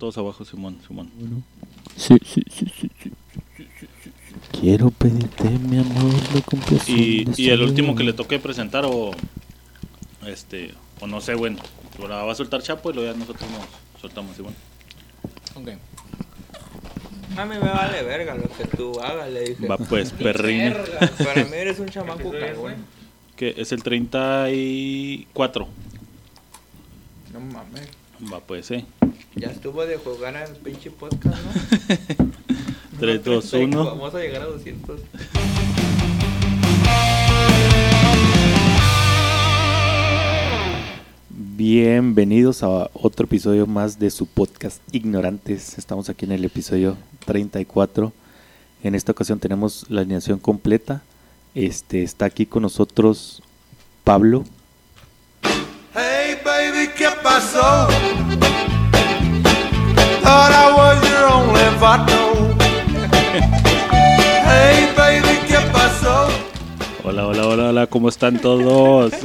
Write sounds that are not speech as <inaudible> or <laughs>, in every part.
todos abajo, Simón, Simón. Sí, sí, sí, sí, sí, sí. Quiero pedirte, mi amor, la Y, de y el último que le toque presentar o este o no sé, bueno, ahora va a soltar Chapo y luego ya nosotros nos soltamos, Simón. Ok. A mí me vale verga lo que tú hagas, le dije. Va pues, <laughs> perrín. Para mí eres un chamaco cagón. Que es el 34. No mames. Va pues, eh. Ya estuvo de jugar al pinche podcast, ¿no? 3, 2, 1. Vamos a llegar a 200. Bienvenidos a otro episodio más de su podcast Ignorantes. Estamos aquí en el episodio 34. En esta ocasión tenemos la alineación completa. Este está aquí con nosotros Pablo, Hey baby, ¿qué pasó? Hola, hola, hola, hola, ¿cómo están todos? <laughs>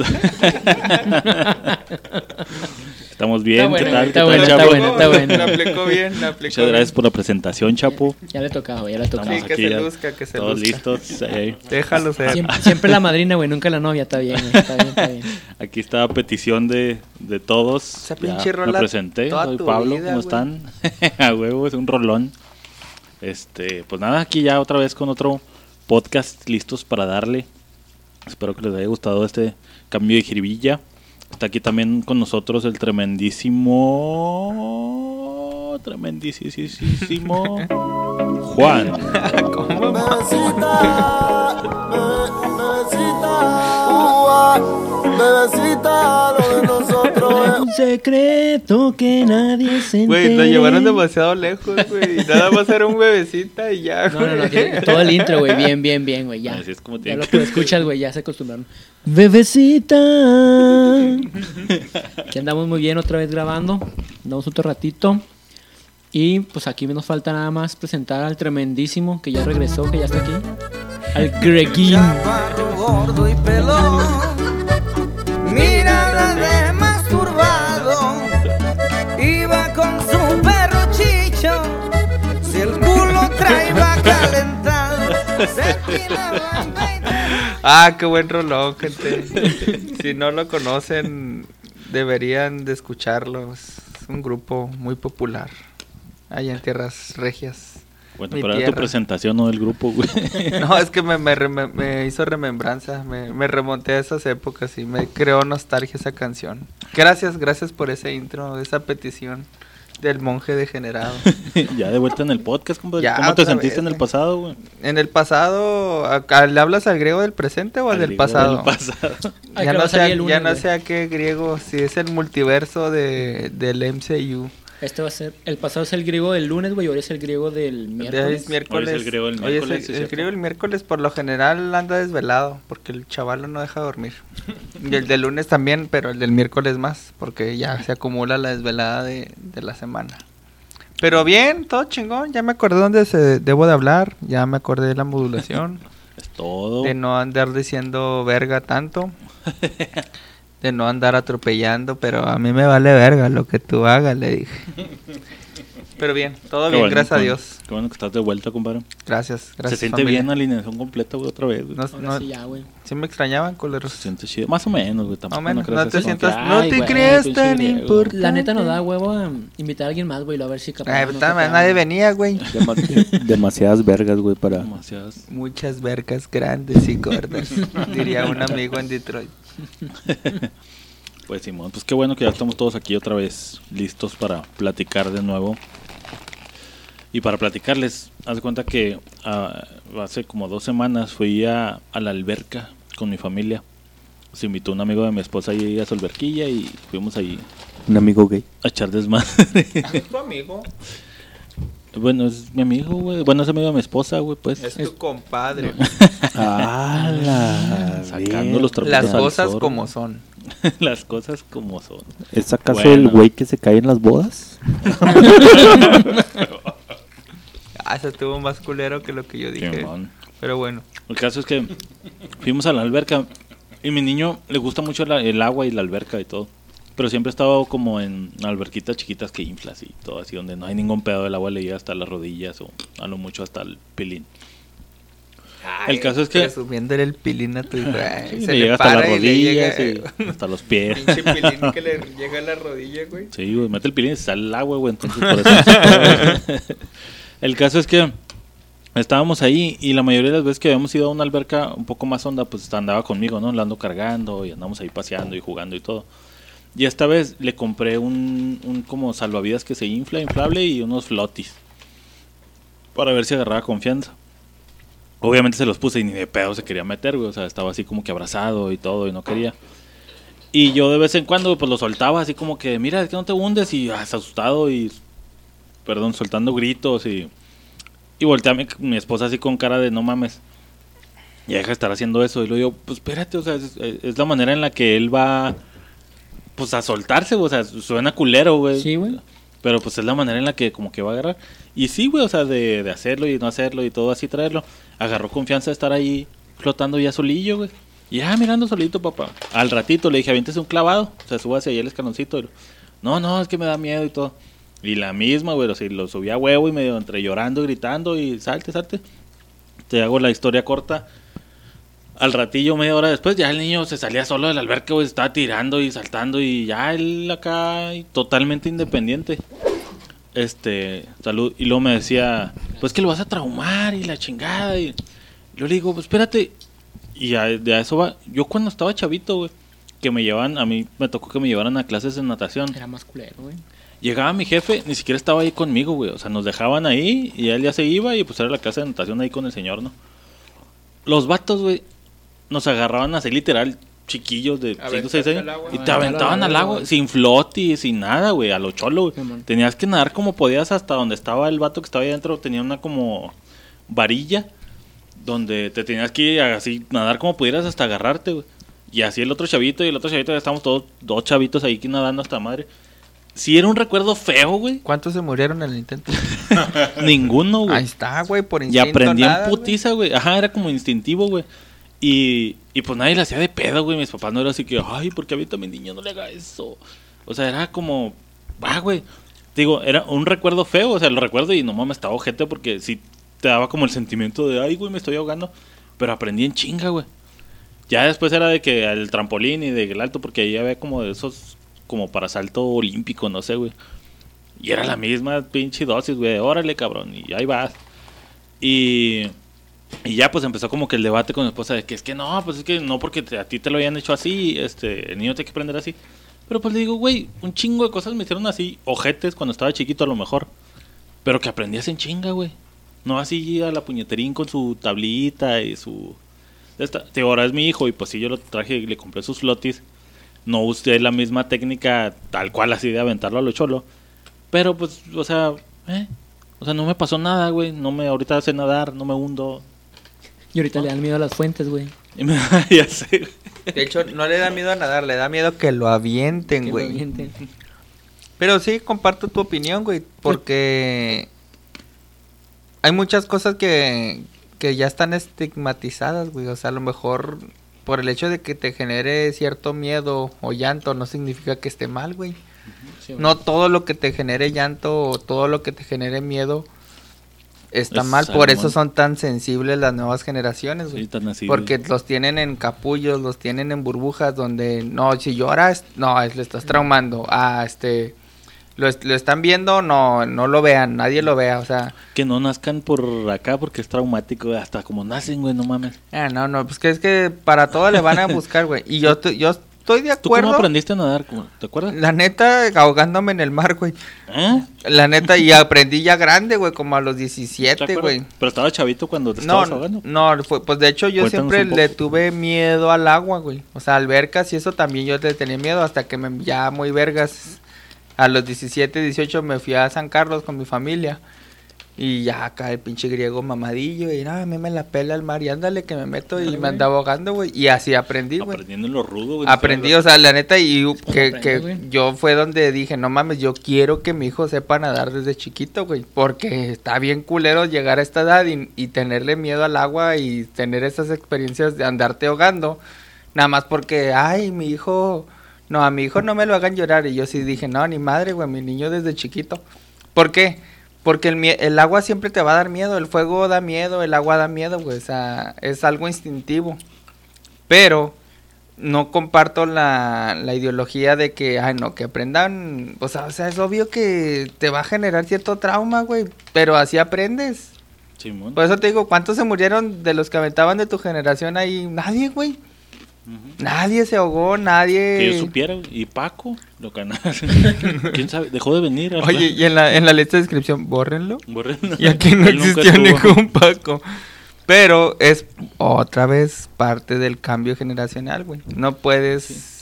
Estamos bien, Está ¿qué bueno, tal? está ¿Qué tal, bueno, Chapo? está bueno, está bueno. La aplicó bien, la aplicó Muchas gracias por la presentación, Chapo. Ya le tocaba, ya le tocaba. Sí, que aquí se ya luzca, que se Todos luzca. listos. Déjalo ser. Siempre, siempre la madrina, güey, nunca la novia, está bien, güey, está bien, está bien. <laughs> Aquí está a petición de, de todos. Esa pinche Me rola presenté, toda soy tu Pablo, vida, ¿cómo están? <laughs> a huevo, es un rolón. Este, pues nada, aquí ya otra vez con otro podcast listos para darle. Espero que les haya gustado este cambio de jiribilla. Está aquí también con nosotros el tremendísimo, tremendísimo <laughs> Juan. Bebecita, be- bebecita, bebecita, lo de nosotros es Un secreto que nadie se Güey, lo entere. llevaron demasiado lejos, güey. Nada más era un bebecita y ya, No, no, no, güey. tiene- todo el intro, güey, bien, bien, bien, güey, ya. Así es como Ya tiene lo que que escuchas, güey, ya se acostumbraron. Bebecita. Aquí andamos muy bien otra vez grabando. Andamos otro ratito. Y pues aquí nos falta nada más presentar al tremendísimo que ya regresó, que ya está aquí. Al chaparro gordo y pelón. Mira de masturbado. Iba con su perro chicho. Si el culo trae va calentado. Se Ah, qué buen rolón, gente. si no lo conocen, deberían de escucharlo. Es un grupo muy popular. Allá en Tierras Regias. Bueno, Mi pero era tu presentación, no del grupo, güey. <laughs> No, es que me, me, me hizo remembranza, me, me remonté a esas épocas y me creó nostalgia esa canción. Gracias, gracias por ese intro, esa petición del monje degenerado. <laughs> ya de vuelta en el podcast, compadre. Ya, ¿Cómo te sentiste vez, en el güey. pasado, güey? En el pasado, ¿a- ¿le hablas al griego del presente o al Al del pasado? del pasado. <laughs> Ay, ya no, sé, ya no sé a qué griego, si es el multiverso de, del MCU. Este va a ser. El pasado es el griego del lunes, güey, ahora es el griego del Hoy miércoles. es miércoles. Hoy es el griego del Hoy es miércoles, el- el, griego del miércoles por lo general anda desvelado, porque el chavalo no deja dormir. <laughs> Y el del lunes también, pero el del miércoles más, porque ya se acumula la desvelada de, de la semana. Pero bien, todo chingón, ya me acordé dónde se debo de hablar, ya me acordé de la modulación, <laughs> Es todo. de no andar diciendo verga tanto, <laughs> de no andar atropellando, pero a mí me vale verga lo que tú hagas, le dije. <laughs> Pero bien, todo Qué bien, bueno, gracias a Dios. Qué bueno que estás de vuelta, compadre. Gracias, gracias. Se siente familia. bien la alineación completa, güey, otra vez, güey. No, Ahora no- sí, ya, güey. sí me extrañaban, culeros. Se siente chido. Más o menos, güey. Tampoco Más o menos, creas no te sientas- no "Ay, te creas tan griego". importante. La neta nos da huevo a invitar a alguien más, güey, a ver si capaz. No te nadie venía, güey. <laughs> Dema- demasiadas vergas, güey, para... Demasiadas. Muchas vergas grandes y gordas, <laughs> diría un amigo en Detroit. Pues Simón, pues qué bueno que ya estamos todos aquí otra vez listos para platicar de nuevo. Y para platicarles, haz de cuenta que ah, hace como dos semanas fui a, a la alberca con mi familia. Se invitó un amigo de mi esposa ahí a su alberquilla y fuimos ahí Un amigo gay. a echar desmadre. Es <laughs> tu amigo, bueno, es mi amigo, güey. Bueno, es amigo de mi esposa, güey, pues. es tu compadre. <laughs> Ah, la Sacando los trapitos Las cosas como son. <laughs> Las cosas como son. ¿Es acaso Bueno. el güey que se cae en las bodas? <laughs> Ah, eso estuvo más culero que lo que yo dije. Simón. Pero bueno. El caso es que fuimos a la alberca y mi niño le gusta mucho la- el agua y la alberca y todo. Pero siempre he estado como en alberquitas chiquitas que inflas y todo así, donde no hay ningún pedo del agua, le llega hasta las rodillas o a lo mucho hasta el pilín. el caso es que Presumiéndole el pilín a tu <laughs> ay, sí, se le le llega hasta las y le rodillas llega, y hasta los pies. Pinche pilín que le <laughs> llega a la rodilla, güey. Sí, güey, mete el pilín y sale el agua, güey. Entonces, por eso. El caso es que estábamos ahí y la mayoría de las veces que habíamos ido a una alberca un poco más honda, pues andaba conmigo, ¿no? La ando cargando y andamos ahí paseando y jugando y todo. Y esta vez le compré un, como salvavidas que se infla, inflable y unos flotis. Para ver si agarraba confianza. Obviamente se los puse y ni de pedo se quería meter, güey. O sea, estaba así como que abrazado y todo y no quería. Y yo de vez en cuando pues lo soltaba así como que, mira, es que no te hundes y ah, asustado y, perdón, soltando gritos y, y volteé a mi, mi esposa así con cara de no mames. Ya deja de estar haciendo eso. Y luego digo, pues espérate, o sea, es, es la manera en la que él va, pues a soltarse, o sea, suena culero, güey. Sí, güey. Pero pues es la manera en la que como que va a agarrar. Y sí, güey, o sea, de, de hacerlo y no hacerlo y todo así traerlo. Agarró confianza de estar ahí flotando ya solillo, güey. Y ya mirando solito, papá. Al ratito le dije, aviéntese un clavado. O sea, suba hacia allá el escaloncito. Y lo, no, no, es que me da miedo y todo. Y la misma, güey, o lo subí a huevo y medio entre llorando, gritando y salte, salte. Te hago la historia corta. Al ratillo, media hora después, ya el niño se salía solo del alberca, güey, estaba tirando y saltando y ya él acá totalmente independiente. Este, salud. Y luego me decía, pues que lo vas a traumar y la chingada. Y yo le digo, pues espérate. Y a, de a eso va. Yo cuando estaba chavito, güey, que me llevan, a mí me tocó que me llevaran a clases de natación. Era más güey. Llegaba mi jefe, ni siquiera estaba ahí conmigo, güey. O sea, nos dejaban ahí y él ya se iba y pues era la clase de natación ahí con el señor, ¿no? Los vatos, güey, nos agarraban así literal chiquillos de 5 o 6 Aventarte años al agua. y te aventaban al agua sin flotis, sin nada, güey, a lo cholo, güey. Tenías que nadar como podías hasta donde estaba el vato que estaba ahí adentro, tenía una como varilla donde te tenías que ir así nadar como pudieras hasta agarrarte, güey. Y así el otro chavito y el otro chavito, ya estábamos todos dos chavitos ahí que nadando hasta madre. Sí era un recuerdo feo, güey. ¿Cuántos se murieron en el intento? <laughs> Ninguno, güey. Ahí está, güey, por Y instinto. aprendí en nada, putiza, güey. Ajá, era como instintivo, güey. Y, y pues nadie le hacía de pedo, güey. Mis papás no era así que, ay, porque ahorita mi niño no le haga eso. O sea, era como, va, güey. Digo, era un recuerdo feo, o sea, lo recuerdo y no mames, estaba ojete porque sí te daba como el sentimiento de, ay, güey, me estoy ahogando. Pero aprendí en chinga, güey. Ya después era de que el trampolín y del alto, porque ahí había como de esos, como para salto olímpico, no sé, güey. Y era la misma pinche dosis, güey. Órale, cabrón. Y ahí vas. Y, y ya pues empezó como que el debate con mi esposa de que es que no, pues es que no porque te- a ti te lo habían hecho así, este, el niño tiene que aprender así. Pero pues le digo, güey, un chingo de cosas me hicieron así, ojetes cuando estaba chiquito a lo mejor. Pero que aprendías en chinga, güey. No así a la puñeterín con su tablita y su... Esta, ahora es mi hijo y pues sí, yo lo traje y le compré sus flotis. No usé la misma técnica tal cual así de aventarlo a lo cholo. Pero pues, o sea, eh, o sea, no me pasó nada, güey. No me, ahorita sé nadar, no me hundo. Y ahorita le dan miedo a las fuentes, güey. Y <laughs> me, ya sé. De hecho, no le da miedo a nadar, le da miedo que lo avienten, Que lo güey. avienten. Pero sí, comparto tu opinión, güey, porque hay muchas cosas que, que ya están estigmatizadas, güey. O sea, a lo mejor por el hecho de que te genere cierto miedo o llanto no significa que esté mal, güey. Sí, güey. No todo lo que te genere llanto o todo lo que te genere miedo está Es mal. Por eso son tan sensibles las nuevas generaciones, güey. Sí, tan así, Porque los tienen en capullos, los tienen en burbujas donde no, si lloras, no, le estás traumando. Ah, este, lo, lo están viendo, no, no lo vean, nadie lo vea, o sea, Que no nazcan por acá porque es traumático. Hasta como nacen, güey, no mames. ah, no, no, pues que es que para todo le van a <laughs> buscar, güey. Y yo, estoy- yo estoy de ¿Tú cómo acuerdo, aprendiste a nadar? ¿Cómo- ¿Te acuerdas? la neta, ahogándome en el mar, güey. ¿Eh? La neta, y <laughs> aprendí ya grande, güey, como a los ¿Te 17, acuerdas? güey. Pero estaba chavito cuando te No, estabas ahogando. no, fue, pues de hecho yo Cuéntanos siempre le tuve miedo al agua, güey. O sea, albercas y eso también yo le tenía miedo hasta que me ya muy vergas. A los 17, 18 me fui a San Carlos con mi familia. Y ya acá el pinche griego mamadillo y nada, a mí me la pela el mar y ándale que me meto y me andaba ahogando, güey. Y así aprendí, güey. Aprendiendo en lo rudo, güey. Aprendí, o sea, la neta, y que, que yo fue donde dije, no mames, yo quiero que mi hijo sepa nadar desde chiquito, güey, porque está bien culero llegar a esta edad y, y tenerle miedo al agua y tener esas experiencias de andarte ahogando, nada más porque, ay, mi hijo no, a mi hijo no me lo hagan llorar. Y yo sí dije, no, ni madre, güey, mi niño desde chiquito. ¿Por qué? Porque el, el agua siempre te va a dar miedo, el fuego da miedo, el agua da miedo, güey, o sea, es algo instintivo. Pero no comparto la, la ideología de que, ay, no, que aprendan, o sea, o sea, es obvio que te va a generar cierto trauma, güey, pero así aprendes. Simón. Por eso te digo, ¿cuántos se murieron de los que aventaban de tu generación ahí? Nadie, güey. Nadie se ahogó, nadie... Que yo supiera, y Paco, lo canal. <laughs> ¿Quién sabe? Dejó de venir. Oye, plan. y en la, en la lista de descripción, bórrenlo. Borré. Y aquí <laughs> no existió ningún Paco. Pero es otra vez parte del cambio generacional, güey. No puedes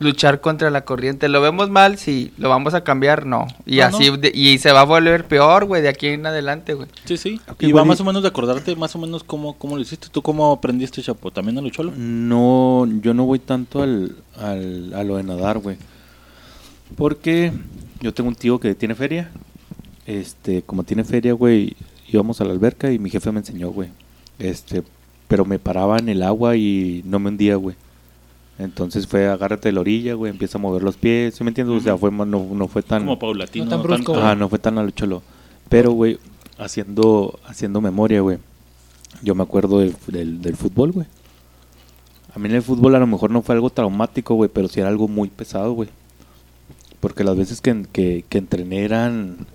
luchar contra la corriente. Lo vemos mal, sí. Lo vamos a cambiar, no. Y No, así, no. de- y se va a volver peor, güey, de aquí en adelante, güey. Sí, sí. Y va más o menos de acordarte más o menos cómo, cómo lo hiciste. ¿Tú cómo aprendiste, Chapo? ¿También a lo cholo? No, yo no voy tanto al, al, a lo de nadar, güey. Porque yo tengo un tío que tiene feria. Este, como tiene feria, güey, íbamos a la alberca y mi jefe me enseñó, güey. Este, pero me paraba en el agua y no me hundía, güey. Entonces fue agárrate de la orilla, güey, empieza a mover los pies, ¿sí me entiendes? O sea, fue, no, no fue tan... Como paulatino. No tan brusco, Ajá, no fue tan a lo cholo. Pero, güey, haciendo, haciendo memoria, güey. Yo me acuerdo del, del, del fútbol, güey. A mí en el fútbol a lo mejor no fue algo traumático, güey, pero sí era algo muy pesado, güey. Porque las veces que, que, que entrené eran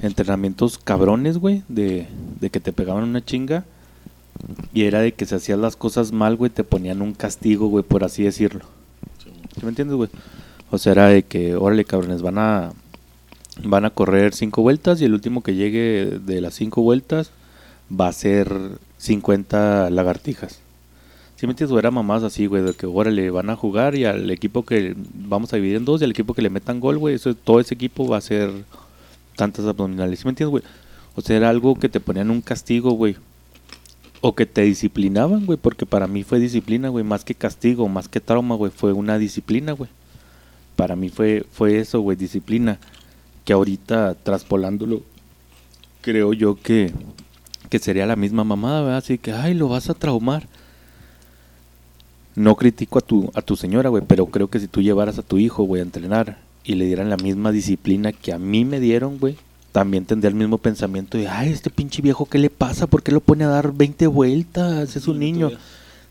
entrenamientos cabrones, güey, de, de que te pegaban una chinga. Y era de que si hacías las cosas mal, güey, te ponían un castigo, güey, por así decirlo. ¿Sí me entiendes, güey? O sea, era de que, órale, cabrones, van a van a correr cinco vueltas y el último que llegue de las cinco vueltas va a ser 50 lagartijas. ¿Sí me entiendes? O Era mamás así, güey, de que, órale, van a jugar y al equipo que vamos a dividir en dos y al equipo que le metan gol, güey, eso, todo ese equipo va a ser tantas abdominales. ¿Sí me entiendes, güey? O sea, era algo que te ponían un castigo, güey. O que te disciplinaban, güey, porque para mí fue disciplina, güey, más que castigo, más que trauma, güey, fue una disciplina, güey. Para mí fue, fue eso, güey, disciplina. Que ahorita, traspolándolo, creo yo que, que sería la misma mamada, ¿verdad? Así que, ay, lo vas a traumar. No critico a tu, a tu señora, güey, pero creo que si tú llevaras a tu hijo, güey, a entrenar y le dieran la misma disciplina que a mí me dieron, güey, también tendría el mismo pensamiento de, ay, este pinche viejo, ¿qué le pasa? ¿Por qué lo pone a dar 20 vueltas? Es un niño.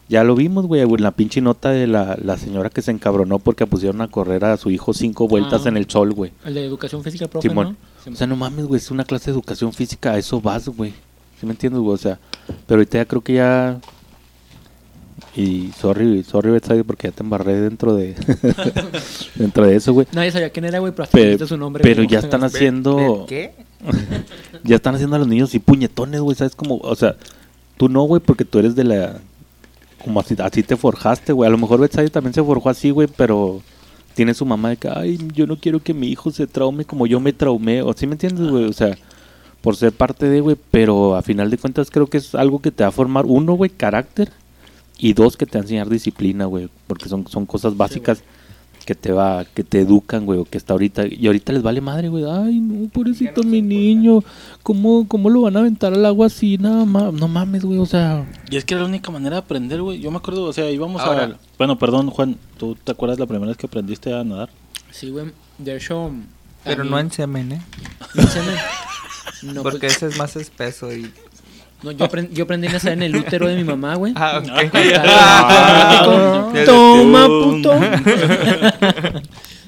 Ya lo vimos, güey, en la pinche nota de la, la señora que se encabronó porque pusieron a correr a su hijo cinco vueltas Ah. en el sol, güey. El de educación física, profe, Simón. ¿no? O sea, no mames, güey, es una clase de educación física, a eso vas, güey. ¿Sí me entiendes, güey? O sea, pero ahorita ya creo que ya... Y sorry, sorry, Betsabe, porque ya te embarré dentro de... <laughs> dentro de eso, güey. Nadie sabía quién era, güey, pero hasta Pe- su nombre. pero ya están ¿Ve- haciendo... ¿Qué? <laughs> Ya están haciendo a los niños y puñetones, güey, ¿sabes? Como, o sea, tú no, güey, porque tú eres de la... Como así, así te forjaste, güey. A lo mejor Betsabe también se forjó así, güey, pero tiene su mamá de que, ay, yo no quiero que mi hijo se traume como yo me traumé. O sí me entiendes, güey, o sea, por ser parte de, güey, pero a final de cuentas creo que es algo que te va a formar, uno, güey, carácter, y dos, que te va a enseñar disciplina, güey, porque son, son cosas básicas que te va, que te educan, güey, o que está ahorita, y ahorita les vale madre, güey, ay, no, pobrecito mi niño, ¿cómo, ¿cómo lo van a aventar al agua así? Nada más, no mames, güey, o sea, Y es que era la única manera de aprender, güey. Yo me acuerdo, o sea, íbamos Ahora. a... Bueno, perdón, Juan, ¿tú te acuerdas la primera vez que aprendiste a nadar? Sí, güey. De hecho. Pero mí- no en semen, ¿eh? no en semen. <laughs> No, Porque pues, ese es más espeso y... no, yo, aprendí, yo aprendí a nadar en el útero de mi mamá, güey. Ah, ok. <laughs> Ah, Toma, puto.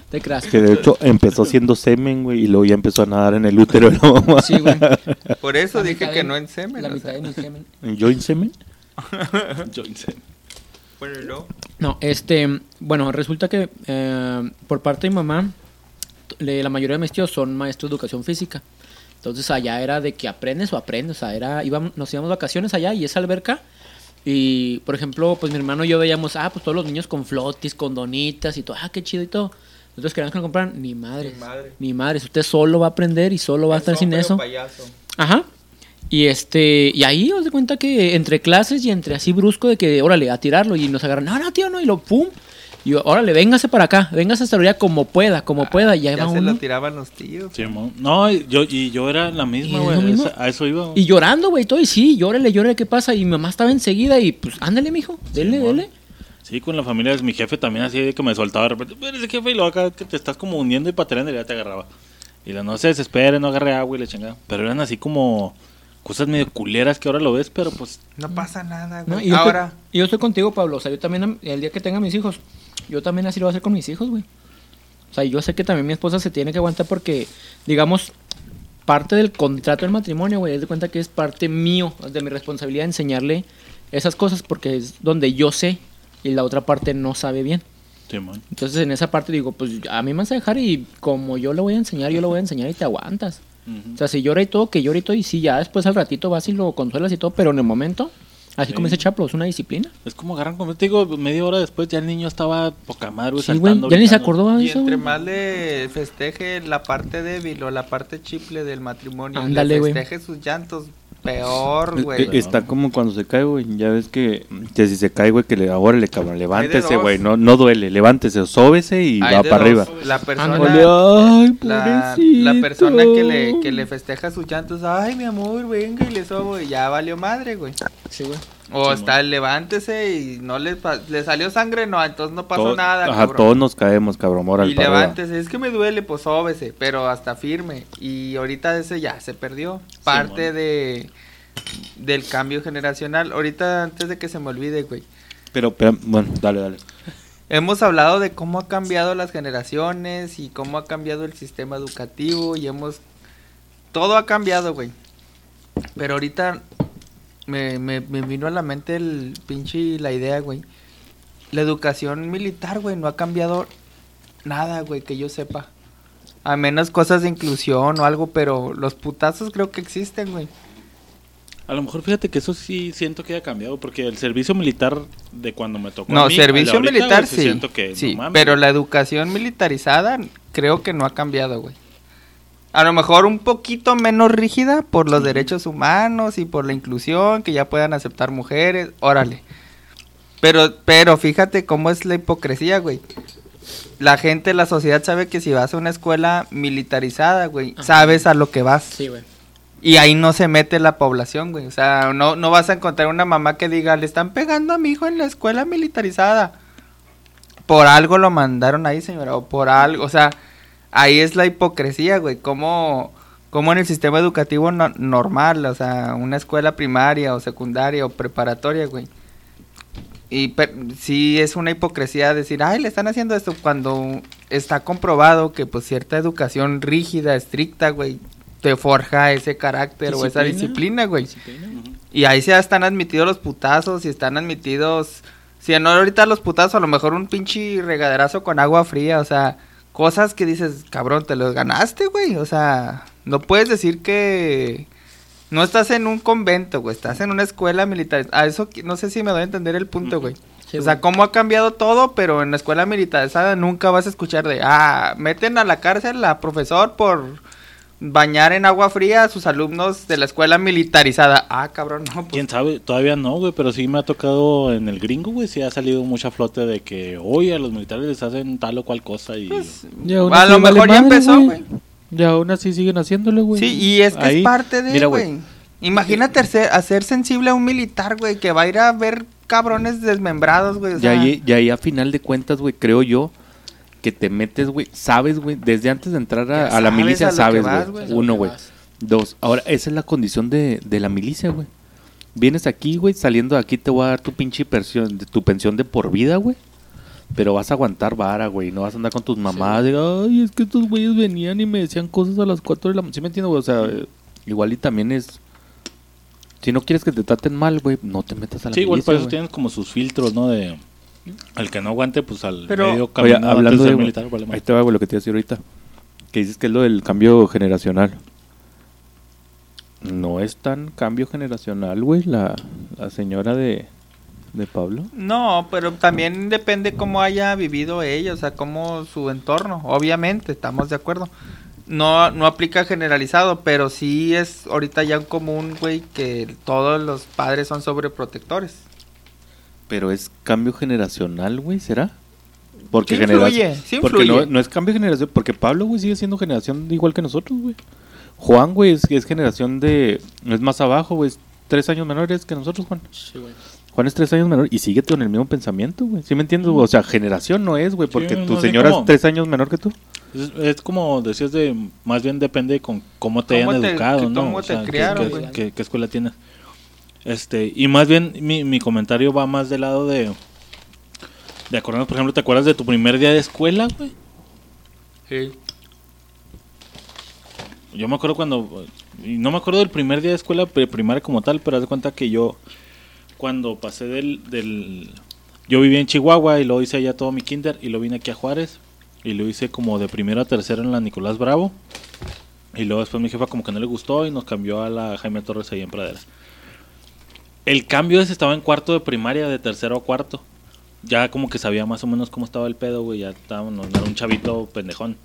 Te creas. que de hecho empezó siendo semen, güey, y luego ya empezó a nadar en el útero de la mamá. Sí, güey. Por eso La dije que de- no en semen. La mitad sea. de mi semen. ¿Yo en semen? <laughs> Yo. Bueno, no. No, este, bueno, resulta que eh, por parte de mi mamá, la mayoría de mis tíos son maestros de educación física. Entonces allá era de que aprendes o aprendes, o sea, era, íbamos, nos íbamos de vacaciones allá y esa alberca. Y, por ejemplo, pues mi hermano y yo veíamos, ah, pues todos los niños con flotis, con donitas y todo, ah, qué chido y todo. Nosotros queríamos que nos compraran, ni madres, Ni madre. ni madres, usted solo va a aprender y solo va a estar sin eso. payaso. Ajá. Y este, y ahí os de cuenta que entre clases y entre así brusco de que, órale, a tirarlo y nos agarran, no, no, tío, no, y lo pum. Y yo, órale, véngase para acá, véngase hasta orilla como pueda, como pueda, y ahí Ya va se uno. lo tiraban los tíos. Sí, no, y yo, y yo era la misma, ¿Y güey. A eso iba. Y llorando, güey, todo, y sí, llórale, llórale, ¿qué pasa? Y mi mamá estaba enseguida y pues, ándale, mijo, dele, Simón. dele. Sí, con la familia de mi jefe también así de que me soltaba de repente, pero ese jefe y luego acá que te estás como hundiendo y pateando y ya te agarraba. Y la no se desespere, no agarre agua y le chingada. Pero eran así como cosas medio culeras que ahora lo ves, pero pues No pasa nada, No, güey. y yo, Ahora, estoy, y yo estoy contigo, Pablo. O sea, yo también, el día que tenga mis hijos, yo también así lo voy a hacer con mis hijos, güey. O sea, yo sé que también mi esposa se tiene que aguantar porque, digamos, parte del contrato del matrimonio, güey, es de cuenta que es parte mío, de mi responsabilidad enseñarle esas cosas porque es donde yo sé y la otra parte no sabe bien. Entonces, en esa parte digo, pues a mí me vas a dejar y como yo le voy a enseñar, yo le voy a enseñar y te aguantas. O sea, si llora y todo, que llora y todo, y sí, ya después al ratito vas y lo consuelas y todo, pero en el momento, así como Sí. dice Chaplo, es una disciplina. Es como agarran como te digo, media hora después ya el niño estaba poca madre, Sí, güey, saltando, ya ni se acordó de y eso. entre güey. más le festeje la parte débil o la parte chiple del matrimonio, Ándale, le festeje sus llantos, peor, güey. Está como cuando se cae, güey. Ya ves que, que si se cae, güey, que le ahora le cabrón, levántese, güey. No, no duele, levántese, sóbese y Hay va para dos. arriba. La persona. Ay, la persona que le, que le festeja sus llantos, ay, mi amor, venga y le sobo, y ya valió madre, güey. Sí, güey. O Sí, está, levántese y no le, le salió sangre, no, entonces no pasó Todos- nada, Ajá, cabrón. todos nos caemos, cabrón. Órale, Y levántese, es que me duele, pues sóbese, pero hasta firme. Y ahorita ese ya se perdió. Parte de del cambio generacional. Ahorita, antes de que se me olvide, güey. Pero, pero, bueno, dale, dale. Hemos hablado de cómo ha cambiado las generaciones y cómo ha cambiado el sistema educativo y hemos... Todo ha cambiado, güey. Pero ahorita me, me, me vino a la mente el pinche la idea, güey. La educación militar, güey, no ha cambiado nada, güey, que yo sepa. A menos cosas de inclusión o algo, pero los putazos creo que existen, güey. A lo mejor fíjate que eso sí siento que ha cambiado, porque el servicio militar de cuando me tocó a No, mí, servicio ahorita, militar güey, sí. siento que, sí, no mames, pero güey. la educación militarizada creo que no ha cambiado, güey. A lo mejor un poquito menos rígida por los derechos humanos y por la inclusión, que ya puedan aceptar mujeres, órale. Pero, pero fíjate cómo es la hipocresía, güey. La gente, la sociedad sabe que si vas a una escuela militarizada, güey, Ajá. sabes a lo que vas. Sí, güey. Y ahí no se mete la población, güey. O sea, no, no vas a encontrar una mamá que diga, le están pegando a mi hijo en la escuela militarizada. Por algo lo mandaron ahí, señora. O por algo. O sea, ahí es la hipocresía, güey. Como, como en el sistema educativo no- normal, o sea, una escuela primaria o secundaria o preparatoria, güey. Y per- sí es una hipocresía decir, ay, le están haciendo esto cuando está comprobado que pues cierta educación rígida, estricta, güey, te forja ese carácter o esa Disciplina. disciplina, güey. Y ahí ya están admitidos los putazos y están admitidos, si no ahorita los putazos, a lo mejor un pinche regaderazo con agua fría, o sea, cosas que dices, cabrón, te los ganaste, güey, o sea, no puedes decir que no estás en un convento, güey, estás en una escuela militar. A eso no sé si me doy a entender el punto, güey. Sí, o sea, cómo ha cambiado todo, pero en la escuela militarizada nunca vas a escuchar de, ah, meten a la cárcel a profesor por bañar en agua fría a sus alumnos de la escuela militarizada. Ah, cabrón, no, pues, Quién sabe, todavía no, güey, pero sí me ha tocado en el gringo, güey, sí ha salido mucha flote de que, oye, a los militares les hacen tal o cual cosa y... pues, Y a así lo mejor ya empezó, güey. Y aún así siguen haciéndolo, güey. Sí, y es que Ahí- es parte de, güey. Imagínate hacer, hacer sensible a un militar, güey, que va a ir a ver cabrones desmembrados, güey. o Y sea, ahí, y ahí a final de cuentas, güey, creo yo que te metes, güey, sabes, güey, desde antes de entrar a, la milicia, a sabes, güey. Uno, güey. Dos. Ahora, esa es la condición de, de la milicia, güey. Vienes aquí, güey, saliendo de aquí te voy a dar tu pinche pensión, de- tu pensión de por vida, güey. Pero vas a aguantar vara, güey. No vas a andar con tus mamás de, ay, es que estos güeyes venían y me decían cosas a las 4 de la mañana. ¿Sí me entiendes, güey? O sea, igual y también es... Si no quieres que te traten mal, güey, no te metas a la Sí, igual milicia, por eso güey. tienen como sus filtros, ¿no? De... Al que no aguante, pues al Pero- medio Oye, camino antes hablando de de... ser militar, vale ahí te va, lo que te iba a decir ahorita. Que dices que es lo del cambio generacional. No es tan cambio generacional, güey, la, la señora de, de Pablo. No, pero también depende cómo haya vivido ella, o sea, cómo su entorno. Obviamente, estamos de acuerdo. No, no aplica generalizado, pero sí es ahorita ya un común, güey, que todos los padres son sobreprotectores. Pero es cambio generacional, güey, ¿será? Porque Sí genera- influye, sí Porque no, influye. no es cambio generación, porque Pablo, güey, sigue siendo generación igual que nosotros, güey. Juan, güey, es, es generación de... Es más abajo, güey, es tres años menores que nosotros, Juan. Sí, güey. Juan es tres años menor y sigue con el mismo pensamiento, güey. ¿Sí me entiendes? güey? O sea, generación no es, güey, porque tu señora es tres años menor que tú. Es, es como decías de, más bien depende con cómo te ¿Cómo hayan te- educado, que- ¿no? cómo O te sea, criaron, qué- qué escuela tienes. Este, y más bien mi, mi comentario va más del lado de de acordarnos, por ejemplo, ¿te acuerdas de tu primer día de escuela, güey? Sí. Yo me acuerdo cuando no me acuerdo del primer día de escuela pri- primaria como tal, pero haz de cuenta que yo cuando pasé del, del yo vivía en Chihuahua y luego hice allá todo mi kinder y lo vine aquí a Juárez y lo hice como de primero a tercero en la Nicolás Bravo y luego después mi jefa como que no le gustó y nos cambió a la Jaime Torres ahí en Pradera. El cambio ese estaba en cuarto de primaria, de tercero a cuarto. Ya como que sabía más o menos cómo estaba el pedo, güey. Ya estaba, no, era un chavito pendejón.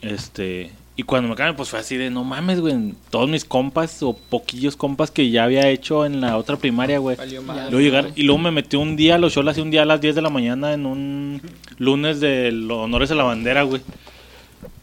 Este. Y cuando me cambié, pues fue así de no mames, güey. Todos mis compas o poquillos compas que ya había hecho en la otra primaria, güey. Luego llegar, y luego me metí un día los shows, un día a las 10 de la mañana en un lunes de los honores a la bandera, güey.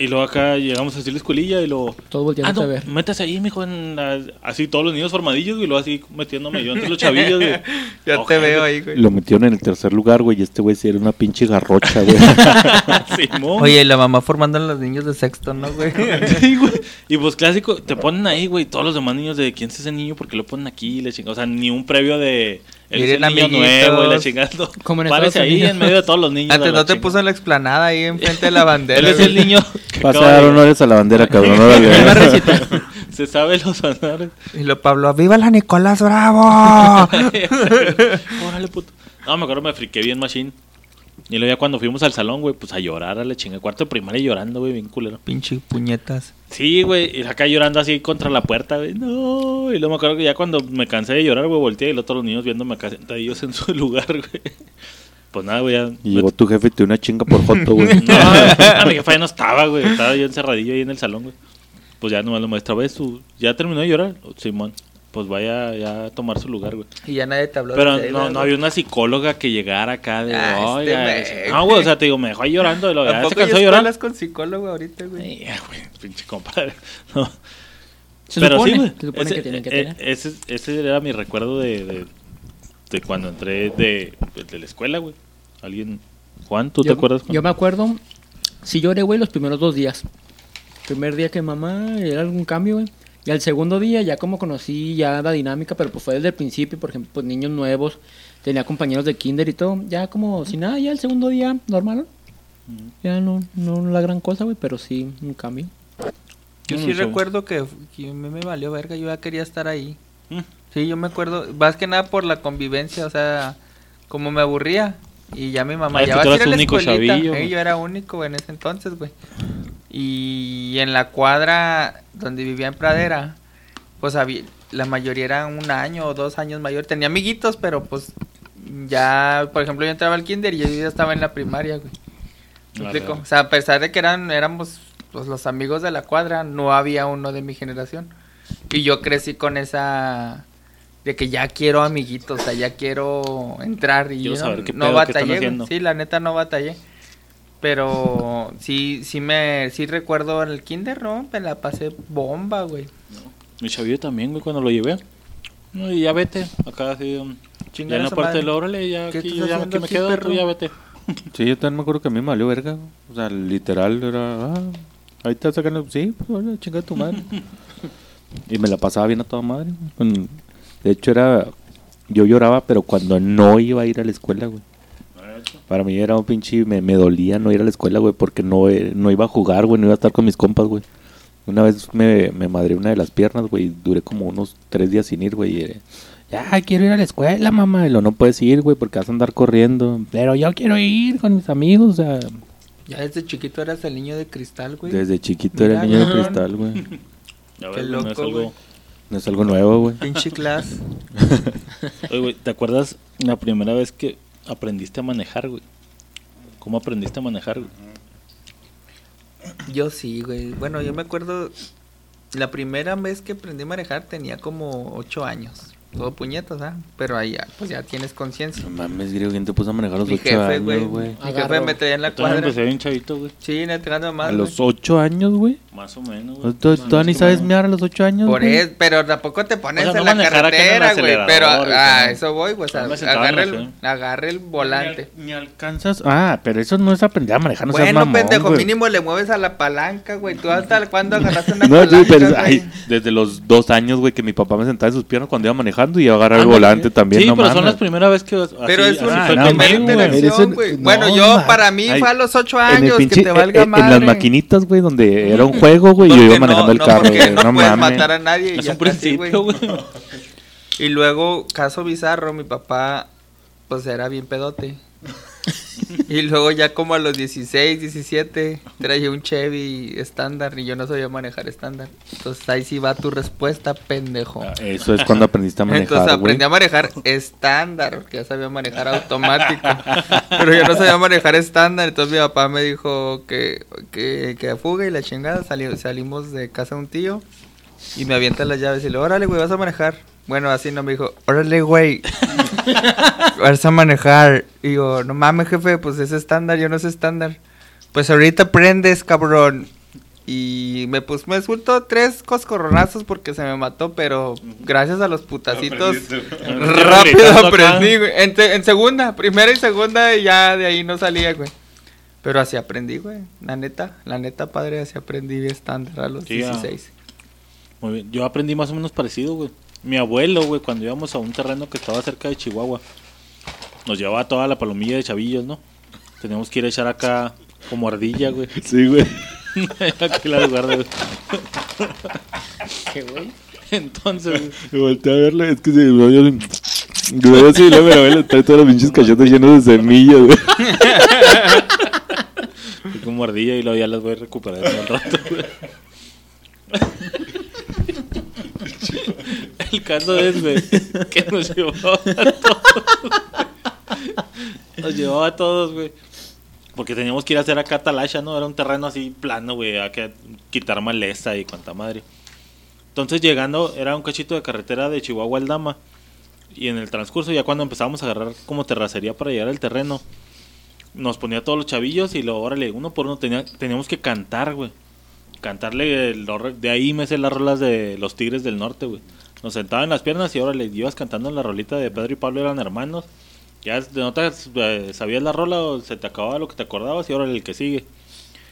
Y luego acá llegamos así a la escuelilla y luego... Todos volteando Ah, a ver. métase ahí, mijo, en la- así todos los niños formadillos y luego así metiéndome yo entre los chavillos, güey. <laughs> Ya te veo ahí, güey. Lo metieron en el tercer lugar, güey, y este güey sí era una pinche garrocha, güey. <laughs> <laughs> Simón. Oye, y la mamá formando a los niños de sexto, ¿no, güey? Sí, güey. Y pues clásico, te ponen ahí, güey, todos los demás niños de quién es ese niño, porque lo ponen aquí, y la chingada. O sea, ni un previo de él es el Miren, niño nuevo y la chingada. no. <laughs> Como en Párese Estados ahí Unidos. en medio de todos los niños. Antes no te chingada. puso en la explanada ahí enfrente de la <laughs> bandera. Él es el niño. que Vas a dar honores a la bandera, <laughs> cabrón. Se sabe los honores. Y lo Pablo, ¡viva la Nicolás Bravo! Órale, puto. No, me acuerdo, me friqué bien, machine. Y luego ya cuando fuimos al salón, güey, pues a llorar a la chinga. Cuarto de primaria llorando, güey, bien culero. Pinche puñetas. Sí, güey, y acá llorando así contra la puerta, güey. No, y luego me acuerdo que ya cuando me cansé de llorar, güey, volteé y los otros niños viéndome acá sentadillos en su <laughs> lugar, güey. Pues nada, güey, ya. Y llegó tu jefe y te dio una chinga por joto, güey. <laughs> No, a mi jefa ya no estaba, güey. Estaba yo encerradillo ahí en el salón, güey. Pues ya nomás la maestra, ¿ves? Su... Ya terminó de llorar, Simón. Pues vaya ya a tomar su lugar, güey. Y ya nadie te habló Pero de no, no había una psicóloga que llegara acá de, Ah, este me- no, güey, o sea, te digo, me dejó ahí llorando y lo ya se cansó de llorar. escuelas con psicólogo ahorita, güey. Ya, güey, pinche compadre. <laughs> No. Se Pero supone, sí, güey. se supone ese, que tienen que eh, tener. Ese, ese era mi recuerdo de, de, de cuando entré de, de la escuela, güey. Alguien, Juan, ¿tú te acuerdas? Yo me acuerdo, sí lloré, güey, los primeros dos días. Primer día que mamá era algún cambio, güey. Y al segundo día ya como conocí ya la dinámica, pero pues fue desde el principio, por ejemplo, pues niños nuevos, tenía compañeros de kinder y todo, ya como si nada, ya el segundo día normal. Ya no, no la gran cosa, güey, pero sí un cambio. Yo No, sí no sé. recuerdo que, que me valió verga, yo ya quería estar ahí. Mm. Sí, yo me acuerdo, más que nada por la convivencia, o sea, como me aburría. Y ya mi mamá, Ah, ya tú a ir a la único escuelita. chavillo, Eh, yo era único en ese entonces, güey. Y en la cuadra donde vivía en Pradera, pues había, la mayoría era un año o dos años mayor. Tenía amiguitos, pero pues ya, por ejemplo, yo entraba al kinder y yo ya estaba en la primaria, güey. ¿Me explico? O sea, a pesar de que eran, éramos pues, los amigos de la cuadra, no había uno de mi generación. Y yo crecí con esa de que ya quiero amiguitos, o sea, ya quiero entrar y Quiero saber no, qué no pedo, qué están batallé. Sí, la neta no batallé. Pero sí, sí me, sí recuerdo en el kinder, ¿no? Me la pasé bomba, güey. Mi chavillo también, güey, cuando lo llevé. No, y ya vete, acá así, um, ya en a la parte del órale, ya ¿Qué aquí, ya aquí me quedo, perro? tú ya vete. <laughs> Sí, yo también me acuerdo que a mí me valió verga. O sea, literal era. Ah, ahí te sacando. Sí, pues bueno, chinga tu madre. <laughs> y me la pasaba bien a toda madre. güey. Con- De hecho, era. Yo lloraba, pero cuando no iba a ir a la escuela, güey. Para mí era un pinche. Me, me dolía no ir a la escuela, güey, porque no, eh, no iba a jugar, güey, no iba a estar con mis compas, güey. Una vez me, me madré una de las piernas, güey, y duré como unos tres días sin ir, güey. y, eh, ya, quiero ir a la escuela, mamá. Y lo no puedes ir, güey, porque vas a andar corriendo. Pero yo quiero ir con mis amigos, o sea. Ya desde chiquito eras el niño de cristal, güey. Desde chiquito era Mira, el niño de cristal, güey. <laughs> Ya Qué loco, güey. No es algo nuevo, güey. Pinche class. Oye, güey, ¿te acuerdas la primera vez que aprendiste a manejar, güey? ¿Cómo aprendiste a manejar, güey? Yo sí, güey. Bueno, yo me acuerdo. La primera vez que aprendí a manejar tenía como ocho años. Todo puñetas, ¿ah? Pero ahí ya, pues ya tienes conciencia. No mames, griego, ¿quién te puso a manejar a los Mi 8 jefe, años, güey. güey? Mi jefe me traía en la Yo también cuadra. empecé bien chavito, güey. Sí, neta, más. A güey. los 8 años, güey. Más o menos, güey. ¿Tú, tú Más ni sabes mear a los 8 años? Por güey? eso, pero tampoco te pones O sea, en no la manejar acá en el carretera, güey. Pero a güey, eso voy, No a- me sentaba en agarre, la el, fe. agarre el volante. Ni, al- ni alcanzas. Ah, pero eso no es aprender a manejar, no seas bueno, mamón, pendejo, güey. mínimo le mueves a la palanca, güey. ¿Tú hasta cuándo agarraste una <laughs> No, palanca, sí, pero güey? ay, desde los dos años, güey, que mi papá me sentaba en sus piernas cuando iba manejando y yo agarraba el volante también, Sí, no pero son mames. las primeras veces que. así- Pero es una Ah, primera interacción, güey. Bueno, no, yo ma- para mí ay, fue a los ocho En, el años, pinche- que te valga en- en las maquinitas, güey, donde era un juego, güey, y yo iba manejando no, el carro, porque güey, no no puedes mames. matar a nadie. y Es un principio, güey. Y luego, caso bizarro, mi papá, pues era bien pedote. Y luego ya como a los 16, 17, traía un Chevy estándar y yo no sabía manejar estándar. Entonces ahí sí va tu respuesta, pendejo. Ah, Eso es cuando aprendiste a manejar, Entonces aprendí a manejar estándar, porque ya sabía manejar automático. Pero yo no sabía manejar estándar, entonces mi papá me dijo que, que, que fuga y la chingada. sali- salimos de casa de un tío y me avienta las llaves y le digo, órale, güey, vas a manejar. Bueno, así no me dijo, órale, güey, vas a manejar. Y digo, no mames, jefe, pues es estándar, yo no sé estándar. Pues ahorita aprendes, cabrón. Y me pues me soltó tres coscorronazos porque se me mató, pero gracias a los putacitos rápido aprendí, güey. En, te- en segunda, primera y segunda y ya de ahí no salía, güey. Pero así aprendí, güey. La neta, la neta, padre, así aprendí estándar a los Sí, ya. 16. Muy bien. Yo aprendí más o menos parecido, güey. Mi abuelo, güey, cuando íbamos a un terreno que estaba cerca de Chihuahua, nos llevaba toda la palomilla de chavillos, ¿no? Teníamos que ir a echar acá como ardilla, güey. <laughs> Sí, güey. <laughs> Aquí la guarda, güey. ¿Qué, güey? Entonces, güey, Me volteé a verlo, es que se me así. Güey, así, luego me abuelo trae todos los pinches cachetes llenos de semillas, güey. <laughs> fui como ardilla y luego ya las voy a recuperar en un rato, güey. El caso es, güey, que nos llevaba a todos. Nos llevaba a todos, güey. Porque teníamos que ir a hacer acá Talasha, ¿no? Era un terreno así plano, güey. Que quitar maleza y cuanta madre. Entonces llegando, era un cachito de carretera de Chihuahua al Dama. Y en el transcurso, ya cuando empezamos a agarrar como terracería para llegar al terreno, nos ponía todos los chavillos y luego, órale, uno por uno tenía, teníamos que cantar, güey. Cantarle, de ahí me sé las rolas de los Tigres del Norte, güey. Nos sentaban en las piernas y órale, ibas cantando la rolita de Pedro y Pablo eran hermanos. Ya de notas eh, sabías la rola o se te acababa lo que te acordabas y órale el que sigue.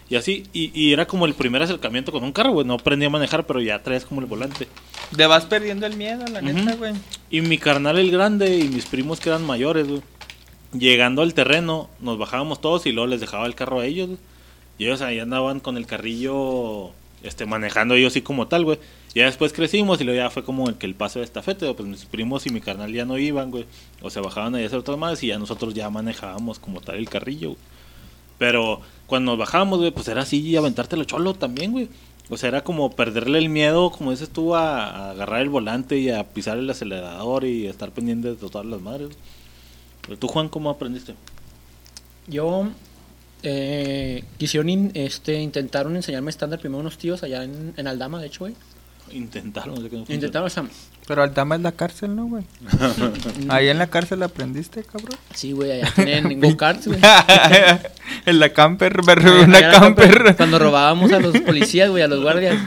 Y así, y, y era como el primer acercamiento con un carro, güey. No aprendí a manejar, pero ya traías como el volante. Te vas perdiendo el miedo, la neta, güey. Y mi carnal el grande y mis primos que eran mayores, güey. Llegando al terreno, nos bajábamos todos y luego les dejaba el carro a ellos, güey. Y ellos ahí andaban con el carrillo, este, manejando ellos así como tal, güey. Ya después crecimos y luego ya fue como el que el paso de estafeta, pues mis primos y mi carnal ya no iban, güey. O se bajaban ahí a hacer otras más y ya nosotros ya manejábamos como tal el carrillo, güey. Pero cuando nos bajábamos, güey, pues era así aventártelo cholo también, güey. O sea, era como perderle el miedo, como dices tú, a, agarrar el volante y a pisar el acelerador y a estar pendiente de todas las madres. Pero tú, Juan, ¿cómo aprendiste? Yo eh, quisieron este, intentaron enseñarme estándar primero unos tíos allá en, en Aldama, de hecho, güey. Intentaron, no sé qué no. Intentaron, o sea, Pero Aldama es la cárcel, ¿no, güey? <laughs> Ahí en la cárcel aprendiste, cabrón. sí, güey, allá tienen go-karts, <laughs> güey. en la camper, en una la camper. Cuando robábamos a los policías, güey, a los guardias.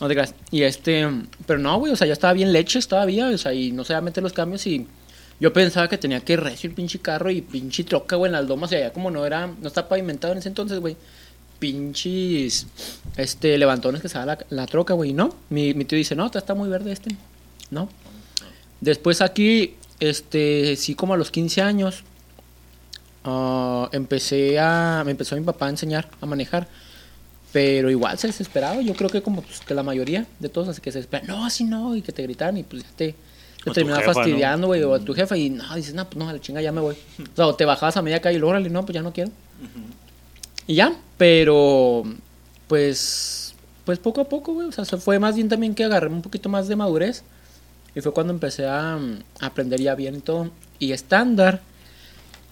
No te creas. Y este, pero no, güey, o sea, ya estaba bien leches todavía, o sea, y no sabía meter los cambios y yo pensaba que tenía que recio el pinche carro y pinche troca, güey, en las lomas, y allá como no era, no está pavimentado en ese entonces, güey. Pinches, este, levantones que se da la, la troca, güey, no. Mi, mi tío dice, no, está muy verde este. No. Después aquí, este, sí, como a los 15 años, ah, empecé a, me empezó mi papá a enseñar a manejar. Pero igual se desesperaba. Yo creo que como pues, que la mayoría de todos así que se desesperan. No, así no. Y que te gritan y pues ya te, te terminaba fastidiando, güey. O a tu jefa y no, dices, no, pues no, a la chinga ya me voy. <laughs> O sea, o te bajabas a media calle y luego, no, pues ya no quiero. Y ya, pero pues, pues poco a poco, güey. O sea, se fue más bien también que agarré un poquito más de madurez. Y fue cuando empecé a, a aprender ya bien y todo. Y estándar